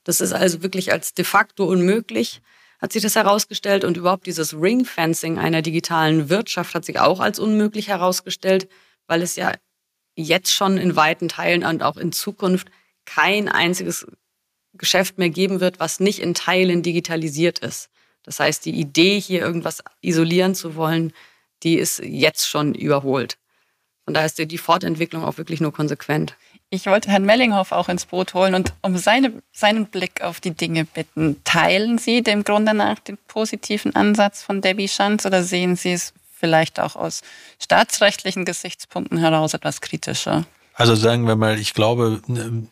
Das ist also wirklich als de facto unmöglich, hat sich das herausgestellt. Und überhaupt dieses Ringfencing einer digitalen Wirtschaft hat sich auch als unmöglich herausgestellt, weil es ja jetzt schon in weiten Teilen und auch in Zukunft kein einziges Geschäft mehr geben wird, was nicht in Teilen digitalisiert ist. Das heißt, die Idee, hier irgendwas isolieren zu wollen, die ist jetzt schon überholt. Von daher ist die Fortentwicklung auch wirklich nur konsequent. Ich wollte Herrn Mellinghoff auch ins Boot holen und um seine, seinen Blick auf die Dinge bitten. Teilen Sie dem Grunde nach den positiven Ansatz von Debbie Schanz oder sehen Sie es vielleicht auch aus staatsrechtlichen Gesichtspunkten heraus etwas kritischer? Also sagen wir mal, ich glaube,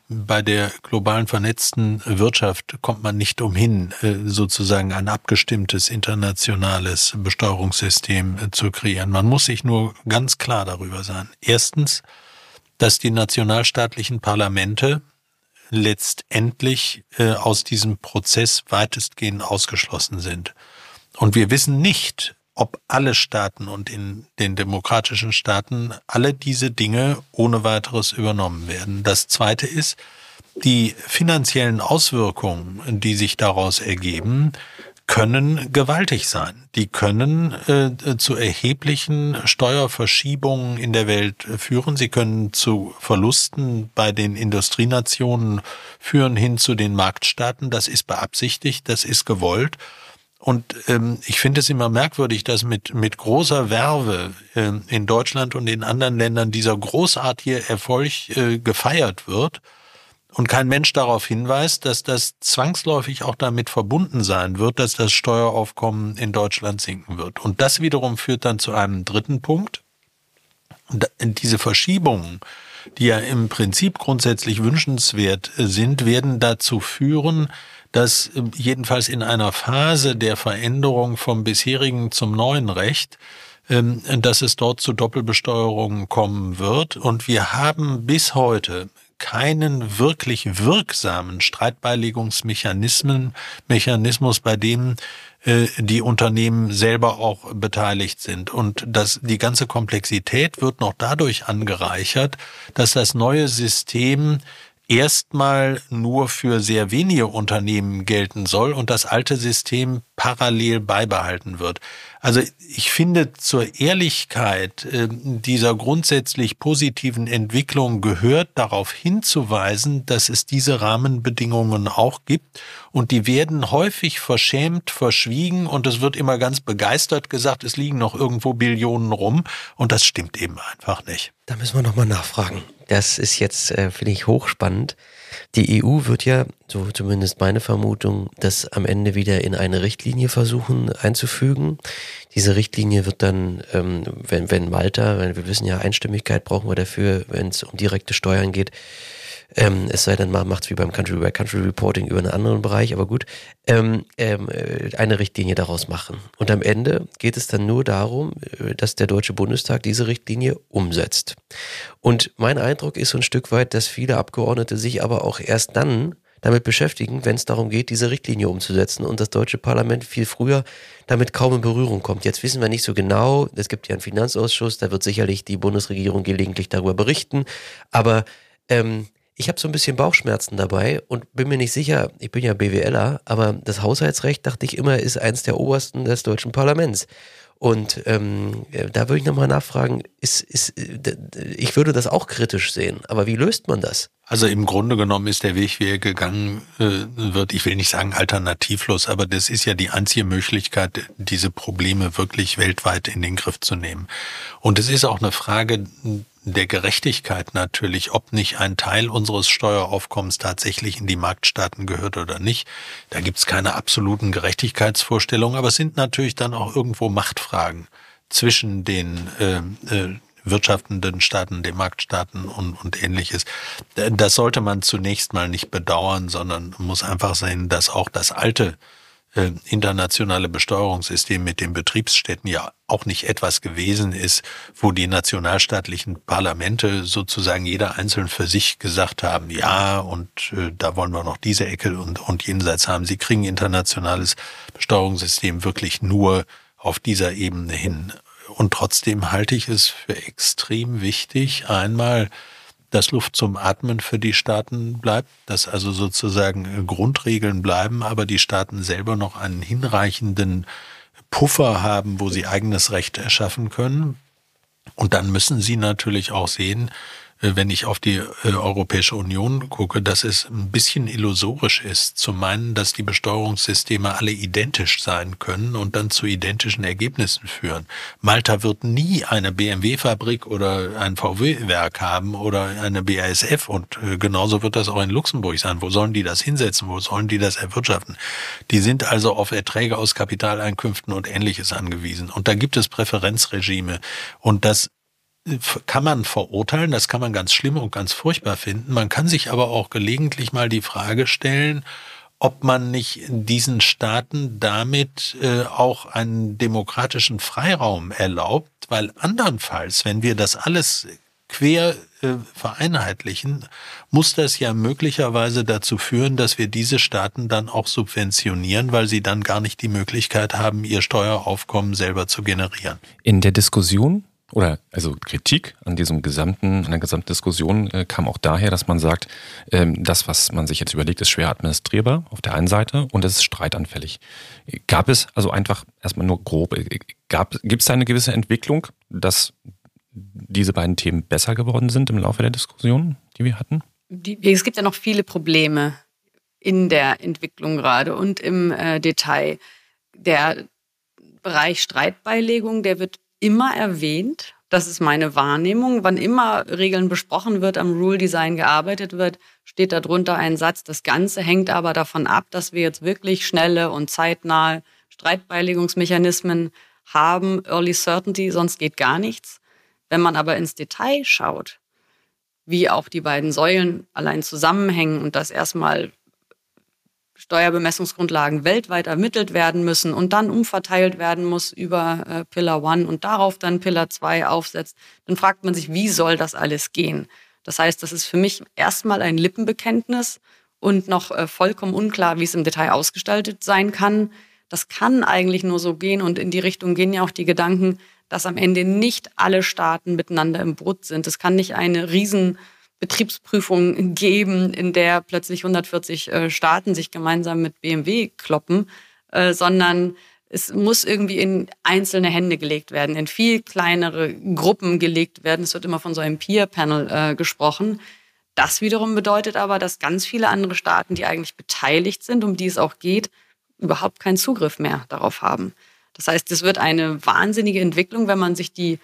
bei der globalen vernetzten Wirtschaft kommt man nicht umhin, äh, sozusagen ein abgestimmtes internationales Besteuerungssystem äh, zu kreieren. Man muss sich nur ganz klar darüber sein. Erstens, dass die nationalstaatlichen Parlamente letztendlich äh, aus diesem Prozess weitestgehend ausgeschlossen sind. Und wir wissen nicht, ob alle Staaten und in den demokratischen Staaten alle diese Dinge ohne weiteres übernommen werden. Das Zweite ist, die finanziellen Auswirkungen, die sich daraus ergeben, können gewaltig sein. Die können äh, zu erheblichen Steuerverschiebungen in der Welt führen. Sie können zu Verlusten bei den Industrienationen führen hin zu den Marktstaaten. Das ist beabsichtigt, das ist gewollt. Und ähm, ich finde es immer merkwürdig, dass mit, mit großer Werbe äh, in Deutschland und in anderen Ländern dieser großartige Erfolg äh, gefeiert wird und kein Mensch darauf hinweist, dass das zwangsläufig auch damit verbunden sein wird, dass das Steueraufkommen in Deutschland sinken wird. Und das wiederum führt dann zu einem dritten Punkt. Diese Verschiebungen, die ja im Prinzip grundsätzlich wünschenswert sind, werden dazu führen, dass äh, jedenfalls in einer Phase der Veränderung vom bisherigen zum neuen Recht ähm, dass es dort zu Doppelbesteuerungen kommen wird. Und wir haben bis heute keinen wirklich wirksamen Streitbeilegungsmechanismen, Mechanismus, bei dem äh, die Unternehmen selber auch beteiligt sind. Und das, die ganze Komplexität wird noch dadurch angereichert, dass das neue System erstmal nur für sehr wenige Unternehmen gelten soll und das alte System parallel beibehalten wird. Also ich finde, zur Ehrlichkeit äh, dieser grundsätzlich positiven Entwicklung gehört darauf hinzuweisen, dass es diese Rahmenbedingungen auch gibt und die werden häufig verschämt, verschwiegen und es wird immer ganz begeistert gesagt, es liegen noch irgendwo Billionen rum und das stimmt eben einfach nicht. Da müssen wir nochmal nachfragen. Das ist jetzt, äh, finde ich, hochspannend. Die EU wird ja, so zumindest meine Vermutung, das am Ende wieder in eine Richtlinie versuchen einzufügen. Diese Richtlinie wird dann, ähm, wenn, wenn Malta, wenn wir wissen ja, Einstimmigkeit brauchen wir dafür, wenn es um direkte Steuern geht, Ähm, es sei denn, man macht es wie beim Country-by-Country-Reporting über einen anderen Bereich, aber gut, ähm, ähm, äh, eine Richtlinie daraus machen. Und am Ende geht es dann nur darum, äh, dass der Deutsche Bundestag diese Richtlinie umsetzt. Und mein Eindruck ist so ein Stück weit, dass viele Abgeordnete sich aber auch erst dann damit beschäftigen, wenn es darum geht, diese Richtlinie umzusetzen und das deutsche Parlament viel früher damit kaum in Berührung kommt. Jetzt wissen wir nicht so genau, es gibt ja einen Finanzausschuss, da wird sicherlich die Bundesregierung gelegentlich darüber berichten, aber ähm, ich habe so ein bisschen Bauchschmerzen dabei und bin mir nicht sicher, ich bin ja BWLer, aber das Haushaltsrecht, dachte ich immer, ist eins der obersten des deutschen Parlaments. Und ähm, da würde ich nochmal nachfragen, ist, ist, ich würde das auch kritisch sehen, aber wie löst man das? Also im Grunde genommen ist der Weg, wie er gegangen äh, wird, ich will nicht sagen alternativlos, aber das ist ja die einzige Möglichkeit, diese Probleme wirklich weltweit in den Griff zu nehmen. Und es ist auch eine Frage der Gerechtigkeit natürlich, ob nicht ein Teil unseres Steueraufkommens tatsächlich in die Marktstaaten gehört oder nicht. Da gibt's keine absoluten Gerechtigkeitsvorstellungen, aber es sind natürlich dann auch irgendwo Machtfragen zwischen den äh, äh, wirtschaftenden Staaten, den Marktstaaten und, und ähnliches. Das sollte man zunächst mal nicht bedauern, sondern muss einfach sehen, dass auch das alte internationale Besteuerungssystem mit den Betriebsstätten ja auch nicht etwas gewesen ist, wo die nationalstaatlichen Parlamente sozusagen jeder einzeln für sich gesagt haben, ja, und äh, da wollen wir noch diese Ecke und, und jenseits haben. Sie kriegen internationales Besteuerungssystem wirklich nur auf dieser Ebene hin. Und trotzdem halte ich es für extrem wichtig, einmal dass Luft zum Atmen für die Staaten bleibt, dass also sozusagen Grundregeln bleiben, aber die Staaten selber noch einen hinreichenden Puffer haben, wo sie eigenes Recht erschaffen können. Und dann müssen sie natürlich auch sehen, äh, wenn ich auf die äh, Europäische Union gucke, dass es ein bisschen illusorisch ist, zu meinen, dass die Besteuerungssysteme alle identisch sein können und dann zu identischen Ergebnissen führen. Malta wird nie eine BMW-Fabrik oder ein VW-Werk haben oder eine BASF und äh, genauso wird das auch in Luxemburg sein. Wo sollen die das hinsetzen? Wo sollen die das erwirtschaften? Die sind also auf Erträge aus Kapitaleinkünften und ähnliches angewiesen. Und da gibt es Präferenzregime. Und das kann man verurteilen, das kann man ganz schlimm und ganz furchtbar finden. Man kann sich aber auch gelegentlich mal die Frage stellen, ob man nicht diesen Staaten damit äh, auch einen demokratischen Freiraum erlaubt, weil andernfalls, wenn wir das alles quer äh, vereinheitlichen, muss das ja möglicherweise dazu führen, dass wir diese Staaten dann auch subventionieren, weil sie dann gar nicht die Möglichkeit haben, ihr Steueraufkommen selber zu generieren. In der Diskussion oder also Kritik an diesem gesamten, an der gesamten Diskussion äh, kam auch daher, dass man sagt, ähm, das, was man sich jetzt überlegt, ist schwer administrierbar auf der einen Seite und es ist streitanfällig. Gab es also einfach erstmal nur grob, äh, gibt es da eine gewisse Entwicklung, dass diese beiden Themen besser geworden sind im Laufe der Diskussion, die wir hatten? Die, es gibt ja noch viele Probleme in der Entwicklung gerade und im äh, Detail. Der Bereich Streitbeilegung, der wird immer erwähnt. Das ist meine Wahrnehmung. Wann immer Regeln besprochen wird, am Rule Design gearbeitet wird, steht darunter ein Satz. Das Ganze hängt aber davon ab, dass wir jetzt wirklich schnelle und zeitnahe Streitbeilegungsmechanismen haben. Early Certainty, sonst geht gar nichts. Wenn man aber ins Detail schaut, wie auch die beiden Säulen allein zusammenhängen und das erstmal Steuerbemessungsgrundlagen weltweit ermittelt werden müssen und dann umverteilt werden muss über äh, Pillar One und darauf dann Pillar 2 aufsetzt, dann fragt man sich, wie soll das alles gehen? Das heißt, das ist für mich erstmal ein Lippenbekenntnis und noch äh, vollkommen unklar, wie es im Detail ausgestaltet sein kann. Das kann eigentlich nur so gehen und in die Richtung gehen ja auch die Gedanken, dass am Ende nicht alle Staaten miteinander im Boot sind. Es kann nicht eine riesen Betriebsprüfung geben, in der plötzlich 140 äh, Staaten sich gemeinsam mit BMW kloppen, äh, sondern es muss irgendwie in einzelne Hände gelegt werden, in viel kleinere Gruppen gelegt werden. Es wird immer von so einem Peer-Panel äh, gesprochen. Das wiederum bedeutet aber, dass ganz viele andere Staaten, die eigentlich beteiligt sind, um die es auch geht, überhaupt keinen Zugriff mehr darauf haben. Das heißt, es wird eine wahnsinnige Entwicklung, wenn man sich die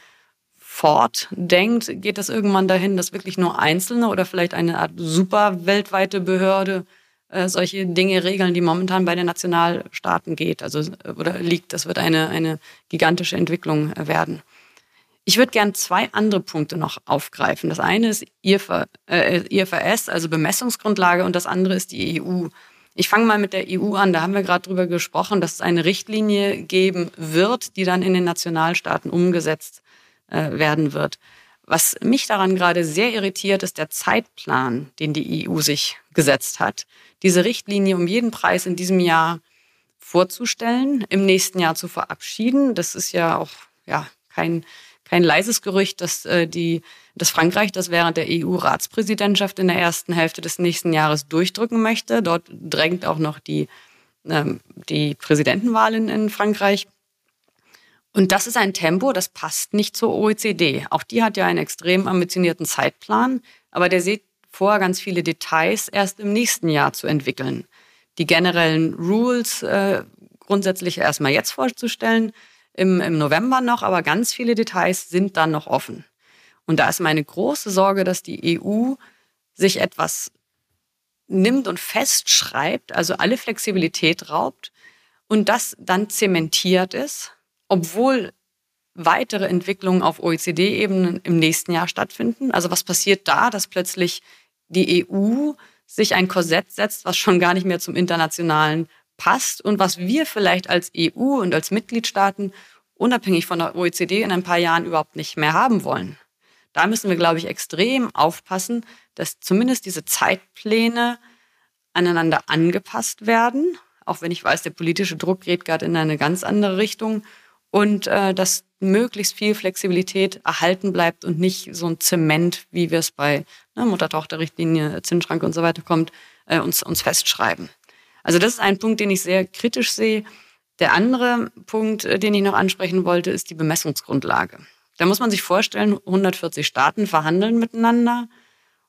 fortdenkt, geht es irgendwann dahin, dass wirklich nur Einzelne oder vielleicht eine Art super weltweite Behörde äh, solche Dinge regeln, die momentan bei den Nationalstaaten geht, also äh, oder liegt. Das wird eine, eine gigantische Entwicklung werden. Ich würde gern zwei andere Punkte noch aufgreifen. Das eine ist IFRS, äh, also Bemessungsgrundlage, und das andere ist die EU. Ich fange mal mit der EU an. Da haben wir gerade drüber gesprochen, dass es eine Richtlinie geben wird, die dann in den Nationalstaaten umgesetzt äh, werden wird. Was mich daran gerade sehr irritiert, ist der Zeitplan, den die EU sich gesetzt hat, diese Richtlinie um jeden Preis in diesem Jahr vorzustellen, im nächsten Jahr zu verabschieden. Das ist ja auch ja, kein, kein leises Gerücht, dass, äh, die, dass Frankreich das während der EU-Ratspräsidentschaft in der ersten Hälfte des nächsten Jahres durchdrücken möchte. Dort drängt auch noch die, ähm, die Präsidentenwahl in Frankreich. Und das ist ein Tempo, das passt nicht zur OECD. Auch die hat ja einen extrem ambitionierten Zeitplan, aber der sieht vor, ganz viele Details erst im nächsten Jahr zu entwickeln. Die generellen Rules äh, grundsätzlich erstmal jetzt vorzustellen, im, im November noch, aber ganz viele Details sind dann noch offen. Und da ist meine große Sorge, dass die EU sich etwas nimmt und festschreibt, also alle Flexibilität raubt und das dann zementiert ist obwohl weitere Entwicklungen auf OECD-Ebene im nächsten Jahr stattfinden. Also was passiert da, dass plötzlich die EU sich ein Korsett setzt, was schon gar nicht mehr zum internationalen passt und was wir vielleicht als EU und als Mitgliedstaaten unabhängig von der OECD in ein paar Jahren überhaupt nicht mehr haben wollen. Da müssen wir, glaube ich, extrem aufpassen, dass zumindest diese Zeitpläne aneinander angepasst werden, auch wenn ich weiß, der politische Druck geht gerade in eine ganz andere Richtung und äh, dass möglichst viel Flexibilität erhalten bleibt und nicht so ein Zement, wie wir es bei ne, Mutter-Tochter-Richtlinie, Zinsschranke und so weiter kommt, äh, uns, uns festschreiben. Also das ist ein Punkt, den ich sehr kritisch sehe. Der andere Punkt, äh, den ich noch ansprechen wollte, ist die Bemessungsgrundlage. Da muss man sich vorstellen, 140 Staaten verhandeln miteinander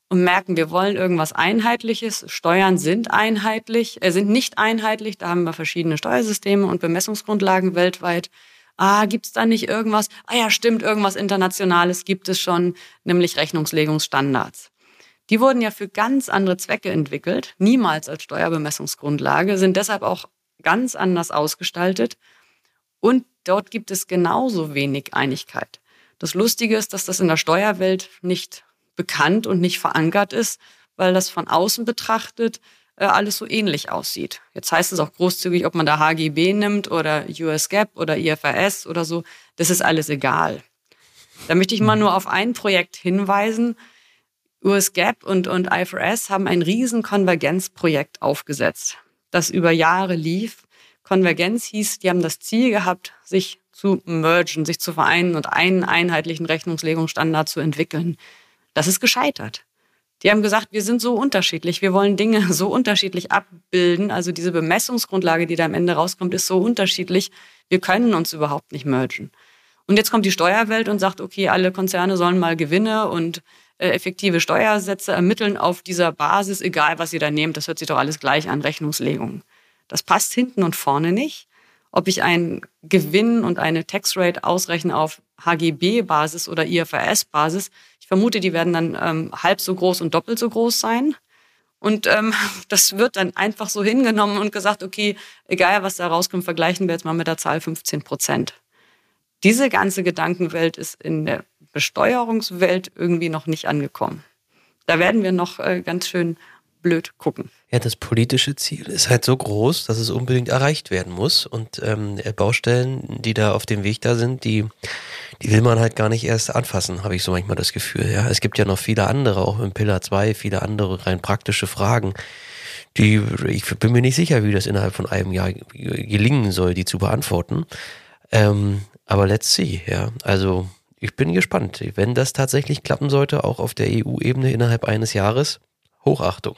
und merken, wir wollen irgendwas Einheitliches. Steuern sind einheitlich, äh, sind nicht einheitlich. Da haben wir verschiedene Steuersysteme und Bemessungsgrundlagen weltweit ah, gibt es da nicht irgendwas? Ah ja, stimmt, irgendwas Internationales gibt es schon, nämlich Rechnungslegungsstandards. Die wurden ja für ganz andere Zwecke entwickelt, niemals als Steuerbemessungsgrundlage, sind deshalb auch ganz anders ausgestaltet und dort gibt es genauso wenig Einigkeit. Das Lustige ist, dass das in der Steuerwelt nicht bekannt und nicht verankert ist, weil das von außen betrachtet alles so ähnlich aussieht. Jetzt heißt es auch großzügig, ob man da HGB nimmt oder US GAAP oder IFRS oder so. Das ist alles egal. Da möchte ich mal nur auf ein Projekt hinweisen. US GAAP und, und IFRS haben ein riesen Konvergenzprojekt aufgesetzt, das über Jahre lief. Konvergenz hieß, die haben das Ziel gehabt, sich zu mergen, sich zu vereinen und einen einheitlichen Rechnungslegungsstandard zu entwickeln. Das ist gescheitert. Die haben gesagt, wir sind so unterschiedlich, wir wollen Dinge so unterschiedlich abbilden. Also diese Bemessungsgrundlage, die da am Ende rauskommt, ist so unterschiedlich, wir können uns überhaupt nicht mergen. Und jetzt kommt die Steuerwelt und sagt, okay, alle Konzerne sollen mal Gewinne und äh, effektive Steuersätze ermitteln auf dieser Basis, egal was ihr da nehmt, das hört sich doch alles gleich an, Rechnungslegung. Das passt hinten und vorne nicht. Ob ich einen Gewinn und eine Taxrate ausrechne auf HGB-Basis oder IFRS-Basis, ich vermute, die werden dann ähm, halb so groß und doppelt so groß sein. Und ähm, das wird dann einfach so hingenommen und gesagt, okay, egal was da rauskommt, vergleichen wir jetzt mal mit der Zahl 15 Prozent. Diese ganze Gedankenwelt ist in der Besteuerungswelt irgendwie noch nicht angekommen. Da werden wir noch äh, ganz schön blöd gucken. Ja, das politische Ziel ist halt so groß, dass es unbedingt erreicht werden muss. Und ähm, Baustellen, die da auf dem Weg da sind, die, die will man halt gar nicht erst anfassen, habe ich so manchmal das Gefühl. Ja, es gibt ja noch viele andere, auch im Pillar 2, viele andere rein praktische Fragen, die ich bin mir nicht sicher, wie das innerhalb von einem Jahr gelingen soll, die zu beantworten. Ähm, aber let's see, ja. Also ich bin gespannt, wenn das tatsächlich klappen sollte, auch auf der EU-Ebene innerhalb eines Jahres. Hochachtung.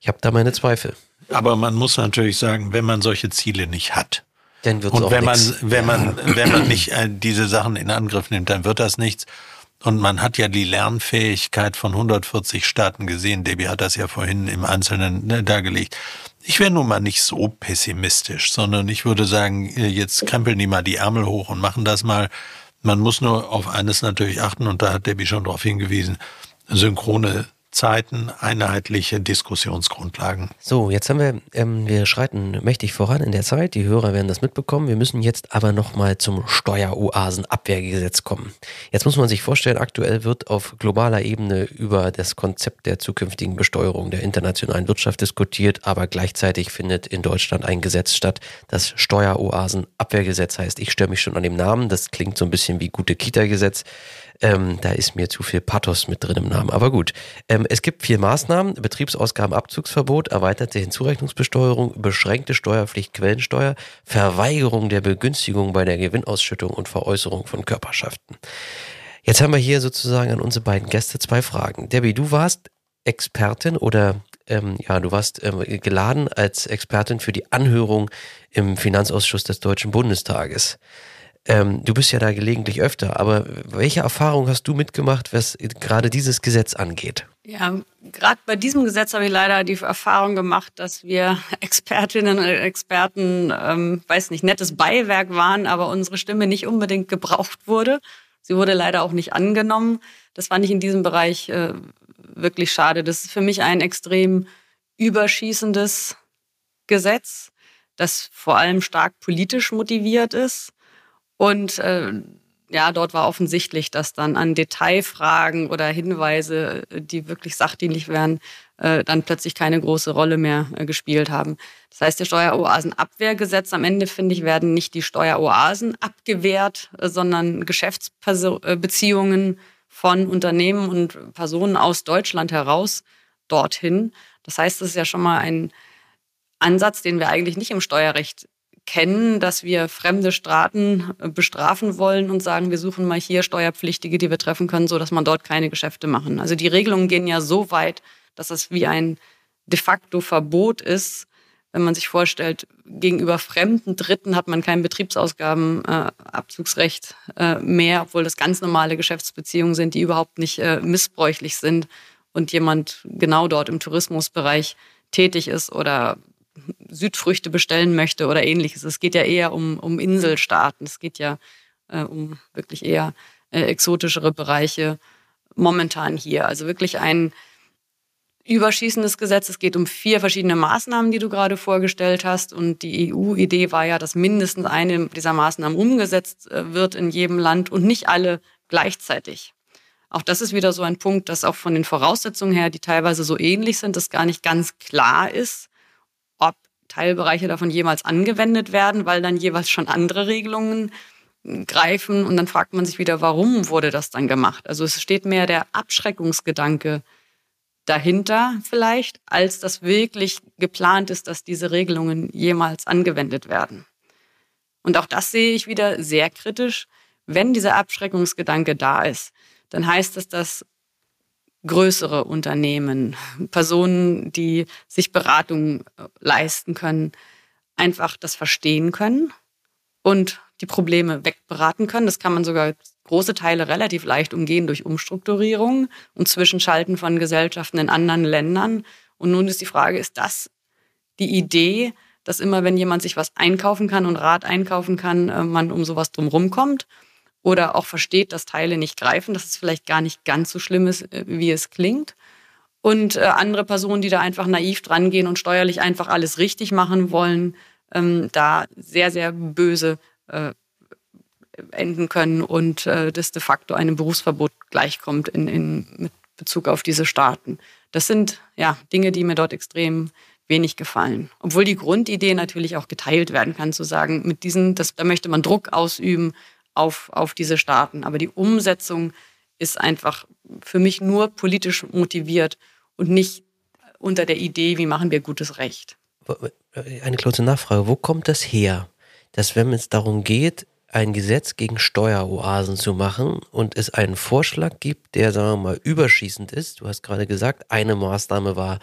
Ich habe da meine Zweifel. Aber man muss natürlich sagen, wenn man solche Ziele nicht hat, dann wird's und auch wenn nix. man wenn man wenn man nicht äh, diese Sachen in Angriff nimmt, dann wird das nichts. Und man hat ja die Lernfähigkeit von 140 Staaten gesehen. Debbie hat das ja vorhin im Einzelnen ne, dargelegt. Ich wäre nun mal nicht so pessimistisch, sondern ich würde sagen, äh, jetzt krempeln die mal die Ärmel hoch und machen das mal. Man muss nur auf eines natürlich achten, und da hat Debbie schon darauf hingewiesen, synchrone Zeiten einheitliche Diskussionsgrundlagen. So, jetzt haben wir, ähm, wir schreiten mächtig voran in der Zeit. Die Hörer werden das mitbekommen. Wir müssen jetzt aber nochmal zum Steueroasenabwehrgesetz kommen. Jetzt muss man sich vorstellen, aktuell wird auf globaler Ebene über das Konzept der zukünftigen Besteuerung der internationalen Wirtschaft diskutiert, aber gleichzeitig findet in Deutschland ein Gesetz statt, das Steueroasenabwehrgesetz heißt. Ich störe mich schon an dem Namen. Das klingt so ein bisschen wie gute Kita-Gesetz. Ähm, da ist mir zu viel Pathos mit drin im Namen. Aber gut, ähm, es gibt vier Maßnahmen. Betriebsausgabenabzugsverbot, erweiterte Hinzurechnungsbesteuerung, beschränkte Steuerpflicht, Quellensteuer, Verweigerung der Begünstigung bei der Gewinnausschüttung und Veräußerung von Körperschaften. Jetzt haben wir hier sozusagen an unsere beiden Gäste zwei Fragen. Debbie, du warst Expertin oder ähm, ja, du warst ähm, geladen als Expertin für die Anhörung im Finanzausschuss des Deutschen Bundestages. Ähm, du bist ja da gelegentlich öfter, aber welche Erfahrung hast du mitgemacht, was gerade dieses Gesetz angeht? Ja, gerade bei diesem Gesetz habe ich leider die Erfahrung gemacht, dass wir Expertinnen und Experten, ähm, weiß nicht, nettes Beiwerk waren, aber unsere Stimme nicht unbedingt gebraucht wurde. Sie wurde leider auch nicht angenommen. Das fand ich in diesem Bereich äh, wirklich schade. Das ist für mich ein extrem überschießendes Gesetz, das vor allem stark politisch motiviert ist und äh, ja, dort war offensichtlich, dass dann an Detailfragen oder Hinweise, die wirklich sachdienlich wären, äh, dann plötzlich keine große Rolle mehr äh, gespielt haben. Das heißt, der Steueroasenabwehrgesetz am Ende, finde ich, werden nicht die Steueroasen abgewehrt, äh, sondern Geschäftsbeziehungen von Unternehmen und Personen aus Deutschland heraus dorthin. Das heißt, das ist ja schon mal ein Ansatz, den wir eigentlich nicht im Steuerrecht kennen, dass wir fremde Staaten äh, bestrafen wollen und sagen, wir suchen mal hier Steuerpflichtige, die wir treffen können, so dass man dort keine Geschäfte machen. Also die Regelungen gehen ja so weit, dass es wie ein de facto Verbot ist, wenn man sich vorstellt, gegenüber fremden Dritten hat man kein Betriebsausgabenabzugsrecht äh, äh, mehr, obwohl das ganz normale Geschäftsbeziehungen sind, die überhaupt nicht missbräuchlich sind und jemand genau dort im Tourismusbereich tätig ist oder Südfrüchte bestellen möchte oder ähnliches. Es geht ja eher um, um Inselstaaten. Es geht ja äh, um wirklich eher äh, exotischere Bereiche momentan hier. Also wirklich ein überschießendes Gesetz. Es geht um vier verschiedene Maßnahmen, die du gerade vorgestellt hast. Und die EU-Idee war ja, dass mindestens eine dieser Maßnahmen umgesetzt äh, wird in jedem Land und nicht alle gleichzeitig. Auch das ist wieder so ein Punkt, dass auch von den Voraussetzungen her, die teilweise so ähnlich sind, das gar nicht ganz klar ist, Teilbereiche davon jemals angewendet werden, weil dann jeweils schon andere Regelungen greifen und dann fragt man sich wieder, warum wurde das dann gemacht? Also es steht mehr der Abschreckungsgedanke dahinter vielleicht, als dass wirklich geplant ist, dass diese Regelungen jemals angewendet werden. Und auch das sehe ich wieder sehr kritisch. Wenn dieser Abschreckungsgedanke da ist, dann heißt es, dass größere Unternehmen, Personen, die sich Beratung äh, leisten können, einfach das verstehen können und die Probleme wegberaten können. Das kann man sogar große Teile relativ leicht umgehen durch Umstrukturierung und Zwischenschalten von Gesellschaften in anderen Ländern. Und nun ist die Frage, ist das die Idee, dass immer, wenn jemand sich was einkaufen kann und Rat einkaufen kann, äh, man um sowas drumherum kommt? Oder auch versteht, dass Teile nicht greifen, dass es vielleicht gar nicht ganz so schlimm ist, äh, wie es klingt. Und äh, andere Personen, die da einfach naiv drangehen und steuerlich einfach alles richtig machen wollen, ähm, da sehr, sehr böse äh, enden können und äh, das de facto einem Berufsverbot gleichkommt in, in, mit Bezug auf diese Staaten. Das sind ja Dinge, die mir dort extrem wenig gefallen. Obwohl die Grundidee natürlich auch geteilt werden kann, zu sagen, mit diesen, das, da möchte man Druck ausüben auf, auf diese Staaten. Aber die Umsetzung ist einfach für mich nur politisch motiviert und nicht unter der Idee, wie machen wir gutes Recht. Eine kurze Nachfrage, wo kommt das her, dass wenn es darum geht, ein Gesetz gegen Steueroasen zu machen und es einen Vorschlag gibt, der, sagen wir mal, überschießend ist, du hast gerade gesagt, eine Maßnahme war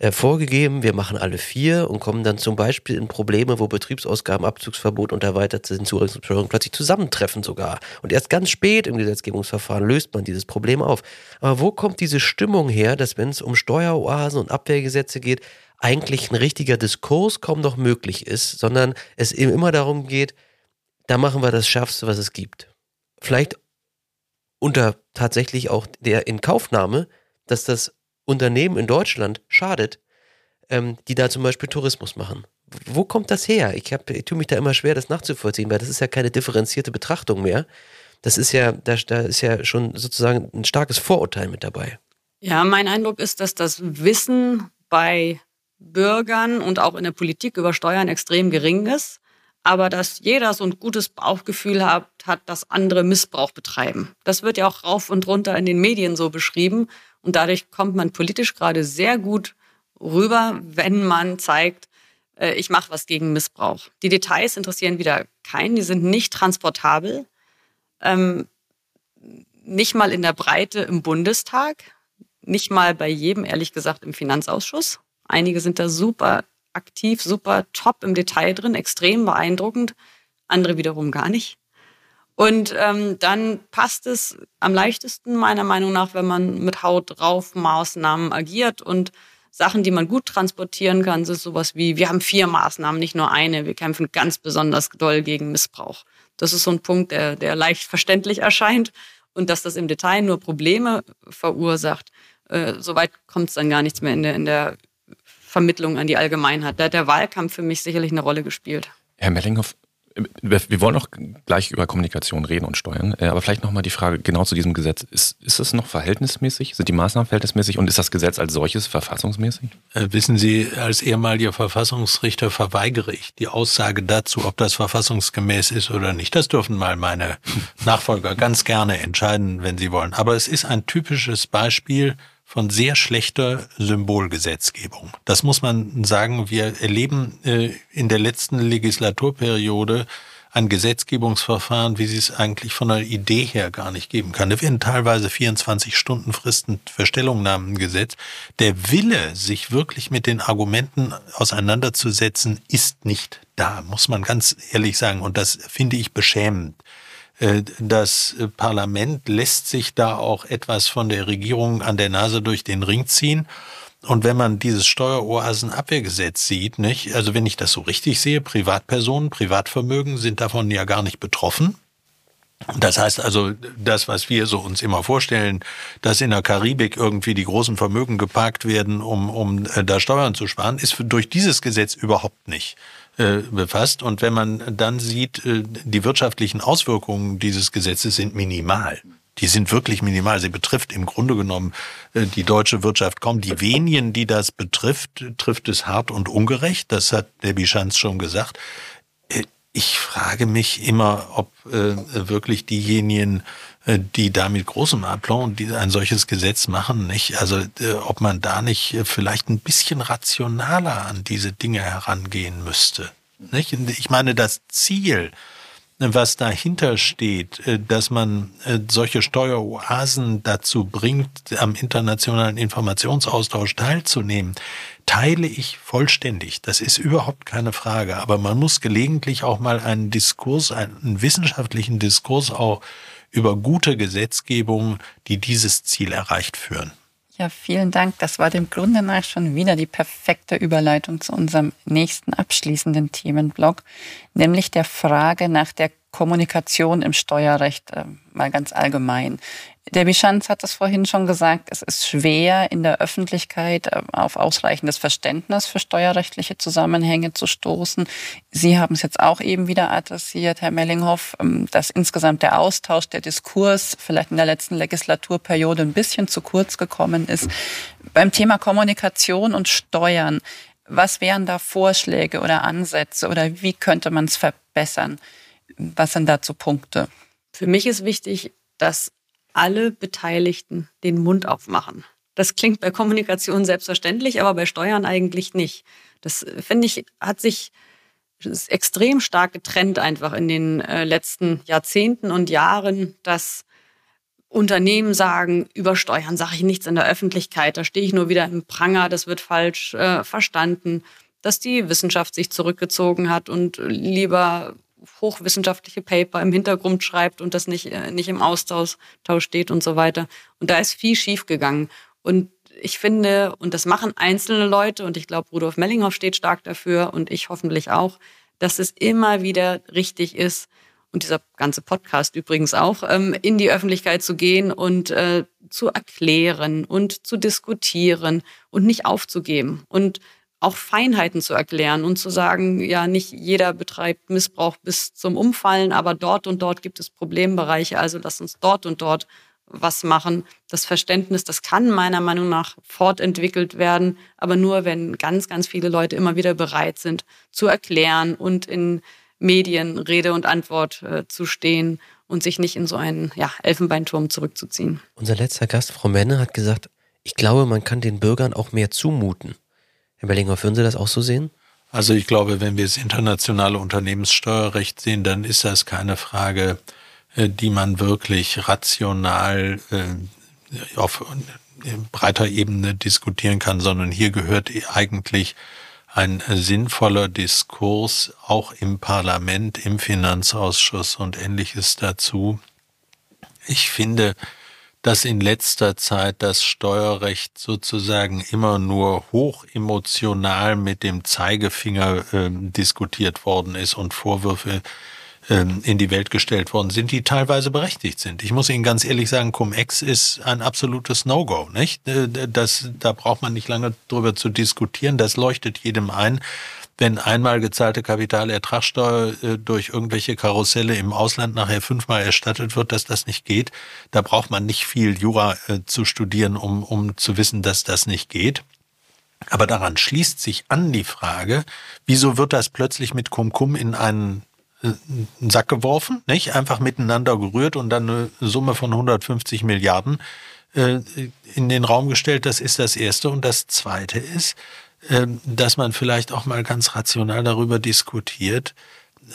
äh, vorgegeben, wir machen alle vier und kommen dann zum Beispiel in Probleme, wo Betriebsausgabenabzugsverbot und erweiterte Hinzurechnungsbesteuerung plötzlich zusammentreffen sogar. Und erst ganz spät im Gesetzgebungsverfahren löst man dieses Problem auf. Aber wo kommt diese Stimmung her, dass wenn es um Steueroasen und Abwehrgesetze geht, eigentlich ein richtiger Diskurs kaum noch möglich ist, sondern es eben immer darum geht, da machen wir das Schärfste, was es gibt. Vielleicht unter tatsächlich auch der Inkaufnahme, dass das Unternehmen in Deutschland schadet, ähm, die da zum Beispiel Tourismus machen. Wo kommt das her? Ich, hab, ich tue mich da immer schwer, das nachzuvollziehen, weil das ist ja keine differenzierte Betrachtung mehr. Das ist ja, da, da ist ja schon sozusagen ein starkes Vorurteil mit dabei. Ja, mein Eindruck ist, dass das Wissen bei Bürgern und auch in der Politik über Steuern extrem gering ist, aber dass jeder so ein gutes Bauchgefühl hat, hat, dass andere Missbrauch betreiben. Das wird ja auch rauf und runter in den Medien so beschrieben und dadurch kommt man politisch gerade sehr gut rüber, wenn man zeigt, äh, ich mache was gegen Missbrauch. Die Details interessieren wieder keinen, die sind nicht transportabel, ähm, nicht mal in der Breite im Bundestag, nicht mal bei jedem, ehrlich gesagt, im Finanzausschuss. Einige sind da super aktiv, super top im Detail drin, extrem beeindruckend, andere wiederum gar nicht. Und ähm, dann passt es am leichtesten meiner Meinung nach, wenn man mit Haut drauf Maßnahmen agiert und Sachen, die man gut transportieren kann, sind sowas wie, wir haben vier Maßnahmen, nicht nur eine. Wir kämpfen ganz besonders doll gegen Missbrauch. Das ist so ein Punkt, der, der leicht verständlich erscheint. Und dass das im Detail nur Probleme verursacht, äh, soweit kommt es dann gar nichts mehr in der, in der Vermittlung an die Allgemeinheit. Da hat der Wahlkampf für mich sicherlich eine Rolle gespielt. Herr Mellinghoff, wir wollen auch gleich über Kommunikation reden und steuern, äh, aber vielleicht nochmal die Frage genau zu diesem Gesetz. Ist, ist es noch verhältnismäßig? Sind die Maßnahmen verhältnismäßig und ist das Gesetz als solches verfassungsmäßig? Äh, wissen Sie, als ehemaliger Verfassungsrichter verweigere ich die Aussage dazu, ob das verfassungsgemäß ist oder nicht. Das dürfen mal meine Nachfolger ganz gerne entscheiden, wenn sie wollen. Aber es ist ein typisches Beispiel von sehr schlechter Symbolgesetzgebung. Das muss man sagen. Wir erleben äh, in der letzten Legislaturperiode ein Gesetzgebungsverfahren, wie sie es eigentlich von der Idee her gar nicht geben kann. Da werden teilweise 24 Stunden Fristen für Stellungnahmen gesetzt. Der Wille, sich wirklich mit den Argumenten auseinanderzusetzen, ist nicht da, muss man ganz ehrlich sagen. Und das finde ich beschämend. Äh, das Parlament lässt sich da auch etwas von der Regierung an der Nase durch den Ring ziehen. Und wenn man dieses Steueroasenabwehrgesetz sieht, nicht, also wenn ich das so richtig sehe, Privatpersonen, Privatvermögen sind davon ja gar nicht betroffen. Das heißt also, das, was wir so uns immer vorstellen, dass in der Karibik irgendwie die großen Vermögen geparkt werden, um, um äh, da Steuern zu sparen, ist durch dieses Gesetz überhaupt nicht äh, befasst. Und wenn man dann sieht, äh, die wirtschaftlichen Auswirkungen dieses Gesetzes sind minimal. Die sind wirklich minimal. Sie betrifft im Grunde genommen äh, die deutsche Wirtschaft kaum. Die wenigen, die das betrifft, trifft es hart und ungerecht. Das hat Debbie Schanz schon gesagt. Ich frage mich immer, ob wirklich diejenigen, die da mit großem Aplomb ein solches Gesetz machen, nicht, also ob man da nicht vielleicht ein bisschen rationaler an diese Dinge herangehen müsste. Nicht? Ich meine, das Ziel, was dahinter steht, äh, dass man äh, solche Steueroasen dazu bringt, am internationalen Informationsaustausch teilzunehmen, teile ich vollständig. Das ist überhaupt keine Frage. Aber man muss gelegentlich auch mal einen Diskurs, einen wissenschaftlichen Diskurs auch über gute Gesetzgebung, die dieses Ziel erreicht, führen. Ja, vielen Dank. Das war dem Grunde nach schon wieder die perfekte Überleitung zu unserem nächsten abschließenden Themenblock, nämlich der Frage nach der Kommunikation im Steuerrecht äh, mal ganz allgemein. Der Bischanz hat es vorhin schon gesagt, es ist schwer in der Öffentlichkeit äh, auf ausreichendes Verständnis für steuerrechtliche Zusammenhänge zu stoßen. Sie haben es jetzt auch eben wieder adressiert, Herr Mellinghoff, ähm, dass insgesamt der Austausch, der Diskurs vielleicht in der letzten Legislaturperiode ein bisschen zu kurz gekommen ist. Beim Thema Kommunikation und Steuern, was wären da Vorschläge oder Ansätze oder wie könnte man es verbessern? Was sind dazu Punkte? Für mich ist wichtig, dass alle Beteiligten den Mund aufmachen. Das klingt bei Kommunikation selbstverständlich, aber bei Steuern eigentlich nicht. Das finde ich, hat sich extrem stark getrennt einfach in den äh, letzten Jahrzehnten und Jahren, dass Unternehmen sagen, über Steuern sage ich nichts in der Öffentlichkeit, da stehe ich nur wieder im Pranger, das wird falsch äh, verstanden, dass die Wissenschaft sich zurückgezogen hat und lieber hochwissenschaftliche Paper im Hintergrund schreibt und das nicht, äh, nicht im Austausch steht und so weiter. Und da ist viel schiefgegangen. Und ich finde, und das machen einzelne Leute, und ich glaube, Rudolf Mellinghoff steht stark dafür und ich hoffentlich auch, dass es immer wieder richtig ist, und dieser ganze Podcast übrigens auch, ähm, in die Öffentlichkeit zu gehen und äh, zu erklären und zu diskutieren und nicht aufzugeben und auch Feinheiten zu erklären und zu sagen, ja, nicht jeder betreibt Missbrauch bis zum Umfallen, aber dort und dort gibt es Problembereiche, also lass uns dort und dort was machen. Das Verständnis, das kann meiner Meinung nach fortentwickelt werden, aber nur, wenn ganz, ganz viele Leute immer wieder bereit sind zu erklären und in Medien Rede und Antwort äh, zu stehen und sich nicht in so einen ja, Elfenbeinturm zurückzuziehen. Unser letzter Gast, Frau Menne, hat gesagt, ich glaube, man kann den Bürgern auch mehr zumuten. Herr Bellinger, würden Sie das auch so sehen? Also ich glaube, wenn wir das internationale Unternehmenssteuerrecht sehen, dann ist das keine Frage, äh, die man wirklich rational äh, auf breiter Ebene diskutieren kann, sondern hier gehört eigentlich ein sinnvoller Diskurs auch im Parlament, im Finanzausschuss und ähnliches dazu. Ich finde, dass in letzter Zeit das Steuerrecht sozusagen immer nur hoch emotional mit dem Zeigefinger äh, diskutiert worden ist und Vorwürfe ähm, in die Welt gestellt worden sind, die teilweise berechtigt sind. Ich muss Ihnen ganz ehrlich sagen, Cum-Ex ist ein absolutes No-Go, nicht? Äh, das, da braucht man nicht lange drüber zu diskutieren. Das leuchtet jedem ein. Wenn einmal gezahlte Kapitalertragssteuer äh, durch irgendwelche Karusselle im Ausland nachher fünfmal erstattet wird, dass das nicht geht, da braucht man nicht viel Jura äh, zu studieren, um, um zu wissen, dass das nicht geht. Aber daran schließt sich an die Frage, wieso wird das plötzlich mit Cum-Cum in einen einen Sack geworfen, nicht? Einfach miteinander gerührt und dann eine Summe von 150 Milliarden äh, in den Raum gestellt. Das ist das Erste. Und das Zweite ist, äh, dass man vielleicht auch mal ganz rational darüber diskutiert,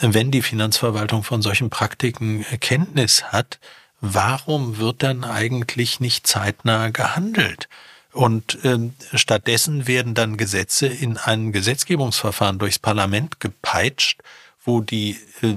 wenn die Finanzverwaltung von solchen Praktiken Kenntnis hat, warum wird dann eigentlich nicht zeitnah gehandelt? Und äh, stattdessen werden dann Gesetze in ein Gesetzgebungsverfahren durchs Parlament gepeitscht, wo die, äh,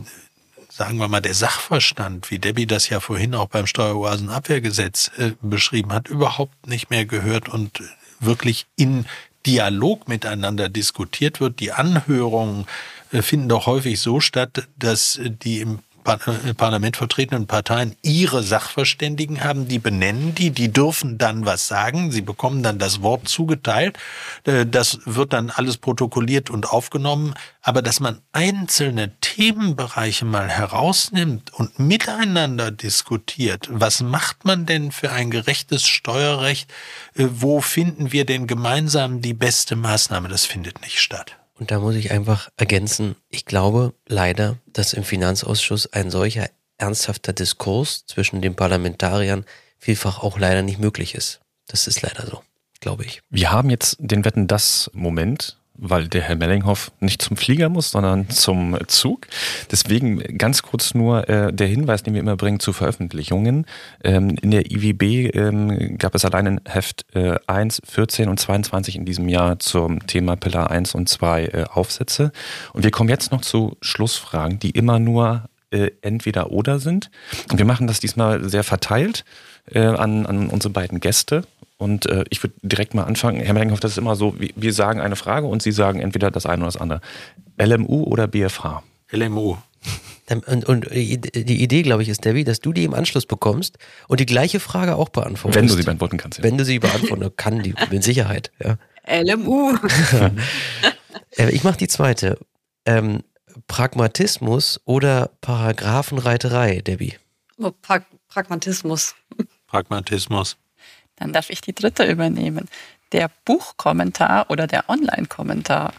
sagen wir mal, der Sachverstand, wie Debbie das ja vorhin auch beim Steueroasenabwehrgesetz äh, beschrieben hat, überhaupt nicht mehr gehört und wirklich in Dialog miteinander diskutiert wird. Die Anhörungen äh, finden doch häufig so statt, dass die im äh, Parlament vertretenen Parteien ihre Sachverständigen haben, die benennen die, die dürfen dann was sagen, sie bekommen dann das Wort zugeteilt, äh, das wird dann alles protokolliert und aufgenommen, aber dass man einzelne Themenbereiche mal herausnimmt und miteinander diskutiert, was macht man denn für ein gerechtes Steuerrecht, äh, wo finden wir denn gemeinsam die beste Maßnahme, das findet nicht statt. Und da muss ich einfach ergänzen, ich glaube leider, dass im Finanzausschuss ein solcher ernsthafter Diskurs zwischen den Parlamentariern vielfach auch leider nicht möglich ist. Das ist leider so, glaube ich. Wir haben jetzt den Wetten das Moment weil der Herr Mellinghoff nicht zum Flieger muss, sondern zum Zug. Deswegen ganz kurz nur äh, der Hinweis, den wir immer bringen zu Veröffentlichungen. Ähm, in der IWB ähm, gab es allein in Heft äh, 1, 14 und 22 in diesem Jahr zum Thema Pillar 1 und 2 äh, Aufsätze. Und wir kommen jetzt noch zu Schlussfragen, die immer nur äh, entweder oder sind. Und wir machen das diesmal sehr verteilt äh, an, an unsere beiden Gäste. Und äh, ich würde direkt mal anfangen. Herr Mellinghoff, das ist immer so, wir sagen eine Frage und Sie sagen entweder das eine oder das andere. LMU oder BFH? LMU. Und, und die Idee, glaube ich, ist, Debbie, dass du die im Anschluss bekommst und die gleiche Frage auch beantwortest. Wenn du sie beantworten kannst. Ja. Wenn du sie beantworten kannst, die mit Sicherheit. Ja. LMU. Äh, ich mache die zweite. Ähm, Pragmatismus oder Paragraphenreiterei, Debbie? Oh, pra Pragmatismus. Pragmatismus. Dann darf ich die dritte übernehmen. Der Buchkommentar oder der Online-Kommentar.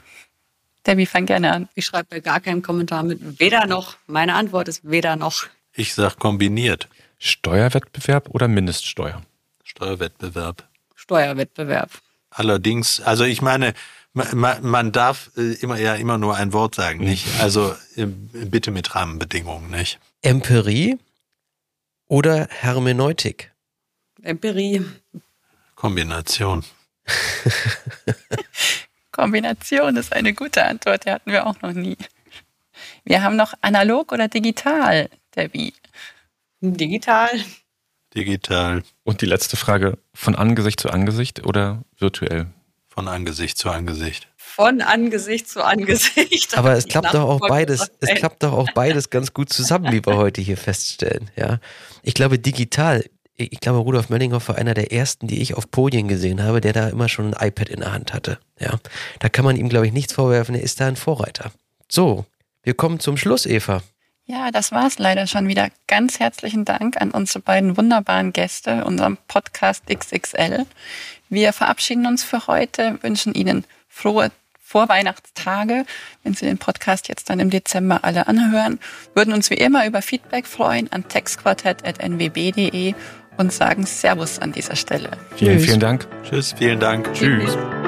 Debbie, fang gerne an. Ich schreibe bei gar keinem Kommentar mit weder noch. Meine Antwort ist weder noch. Ich sag kombiniert. Steuerwettbewerb oder Mindeststeuer? Steuerwettbewerb. Steuerwettbewerb. Allerdings, also ich meine, man, man darf äh, immer ja immer nur ein Wort sagen, nicht? Also äh, bitte mit Rahmenbedingungen, nicht? Empirie oder Hermeneutik? Empirie. Kombination. Kombination ist eine gute Antwort, die hatten wir auch noch nie. Wir haben noch analog oder digital, Debbie? Digital. Digital. Und die letzte Frage, von Angesicht zu Angesicht oder virtuell? Von Angesicht zu Angesicht. Von Angesicht zu Angesicht. Aber es klappt doch auch beides, es klappt doch auch beides ganz gut zusammen, wie wir heute hier feststellen, ja. Ich glaube, digital ich glaube, Rudolf Möllinghoff war einer der ersten, die ich auf Podien gesehen habe, der da immer schon ein iPad in der Hand hatte. Ja, da kann man ihm, glaube ich, nichts vorwerfen. Er ist da ein Vorreiter. So, wir kommen zum Schluss, Eva. Ja, das war's leider schon wieder. Ganz herzlichen Dank an unsere beiden wunderbaren Gäste, unserem Podcast XXL. Wir verabschieden uns für heute, wünschen Ihnen frohe Vorweihnachtstage, wenn Sie den Podcast jetzt dann im Dezember alle anhören. Würden uns wie immer über Feedback freuen an textquartett.nwb.de und sagen Servus an dieser Stelle. Vielen, vielen Dank. Tschüss, vielen Dank. Tschüss. Tschüss.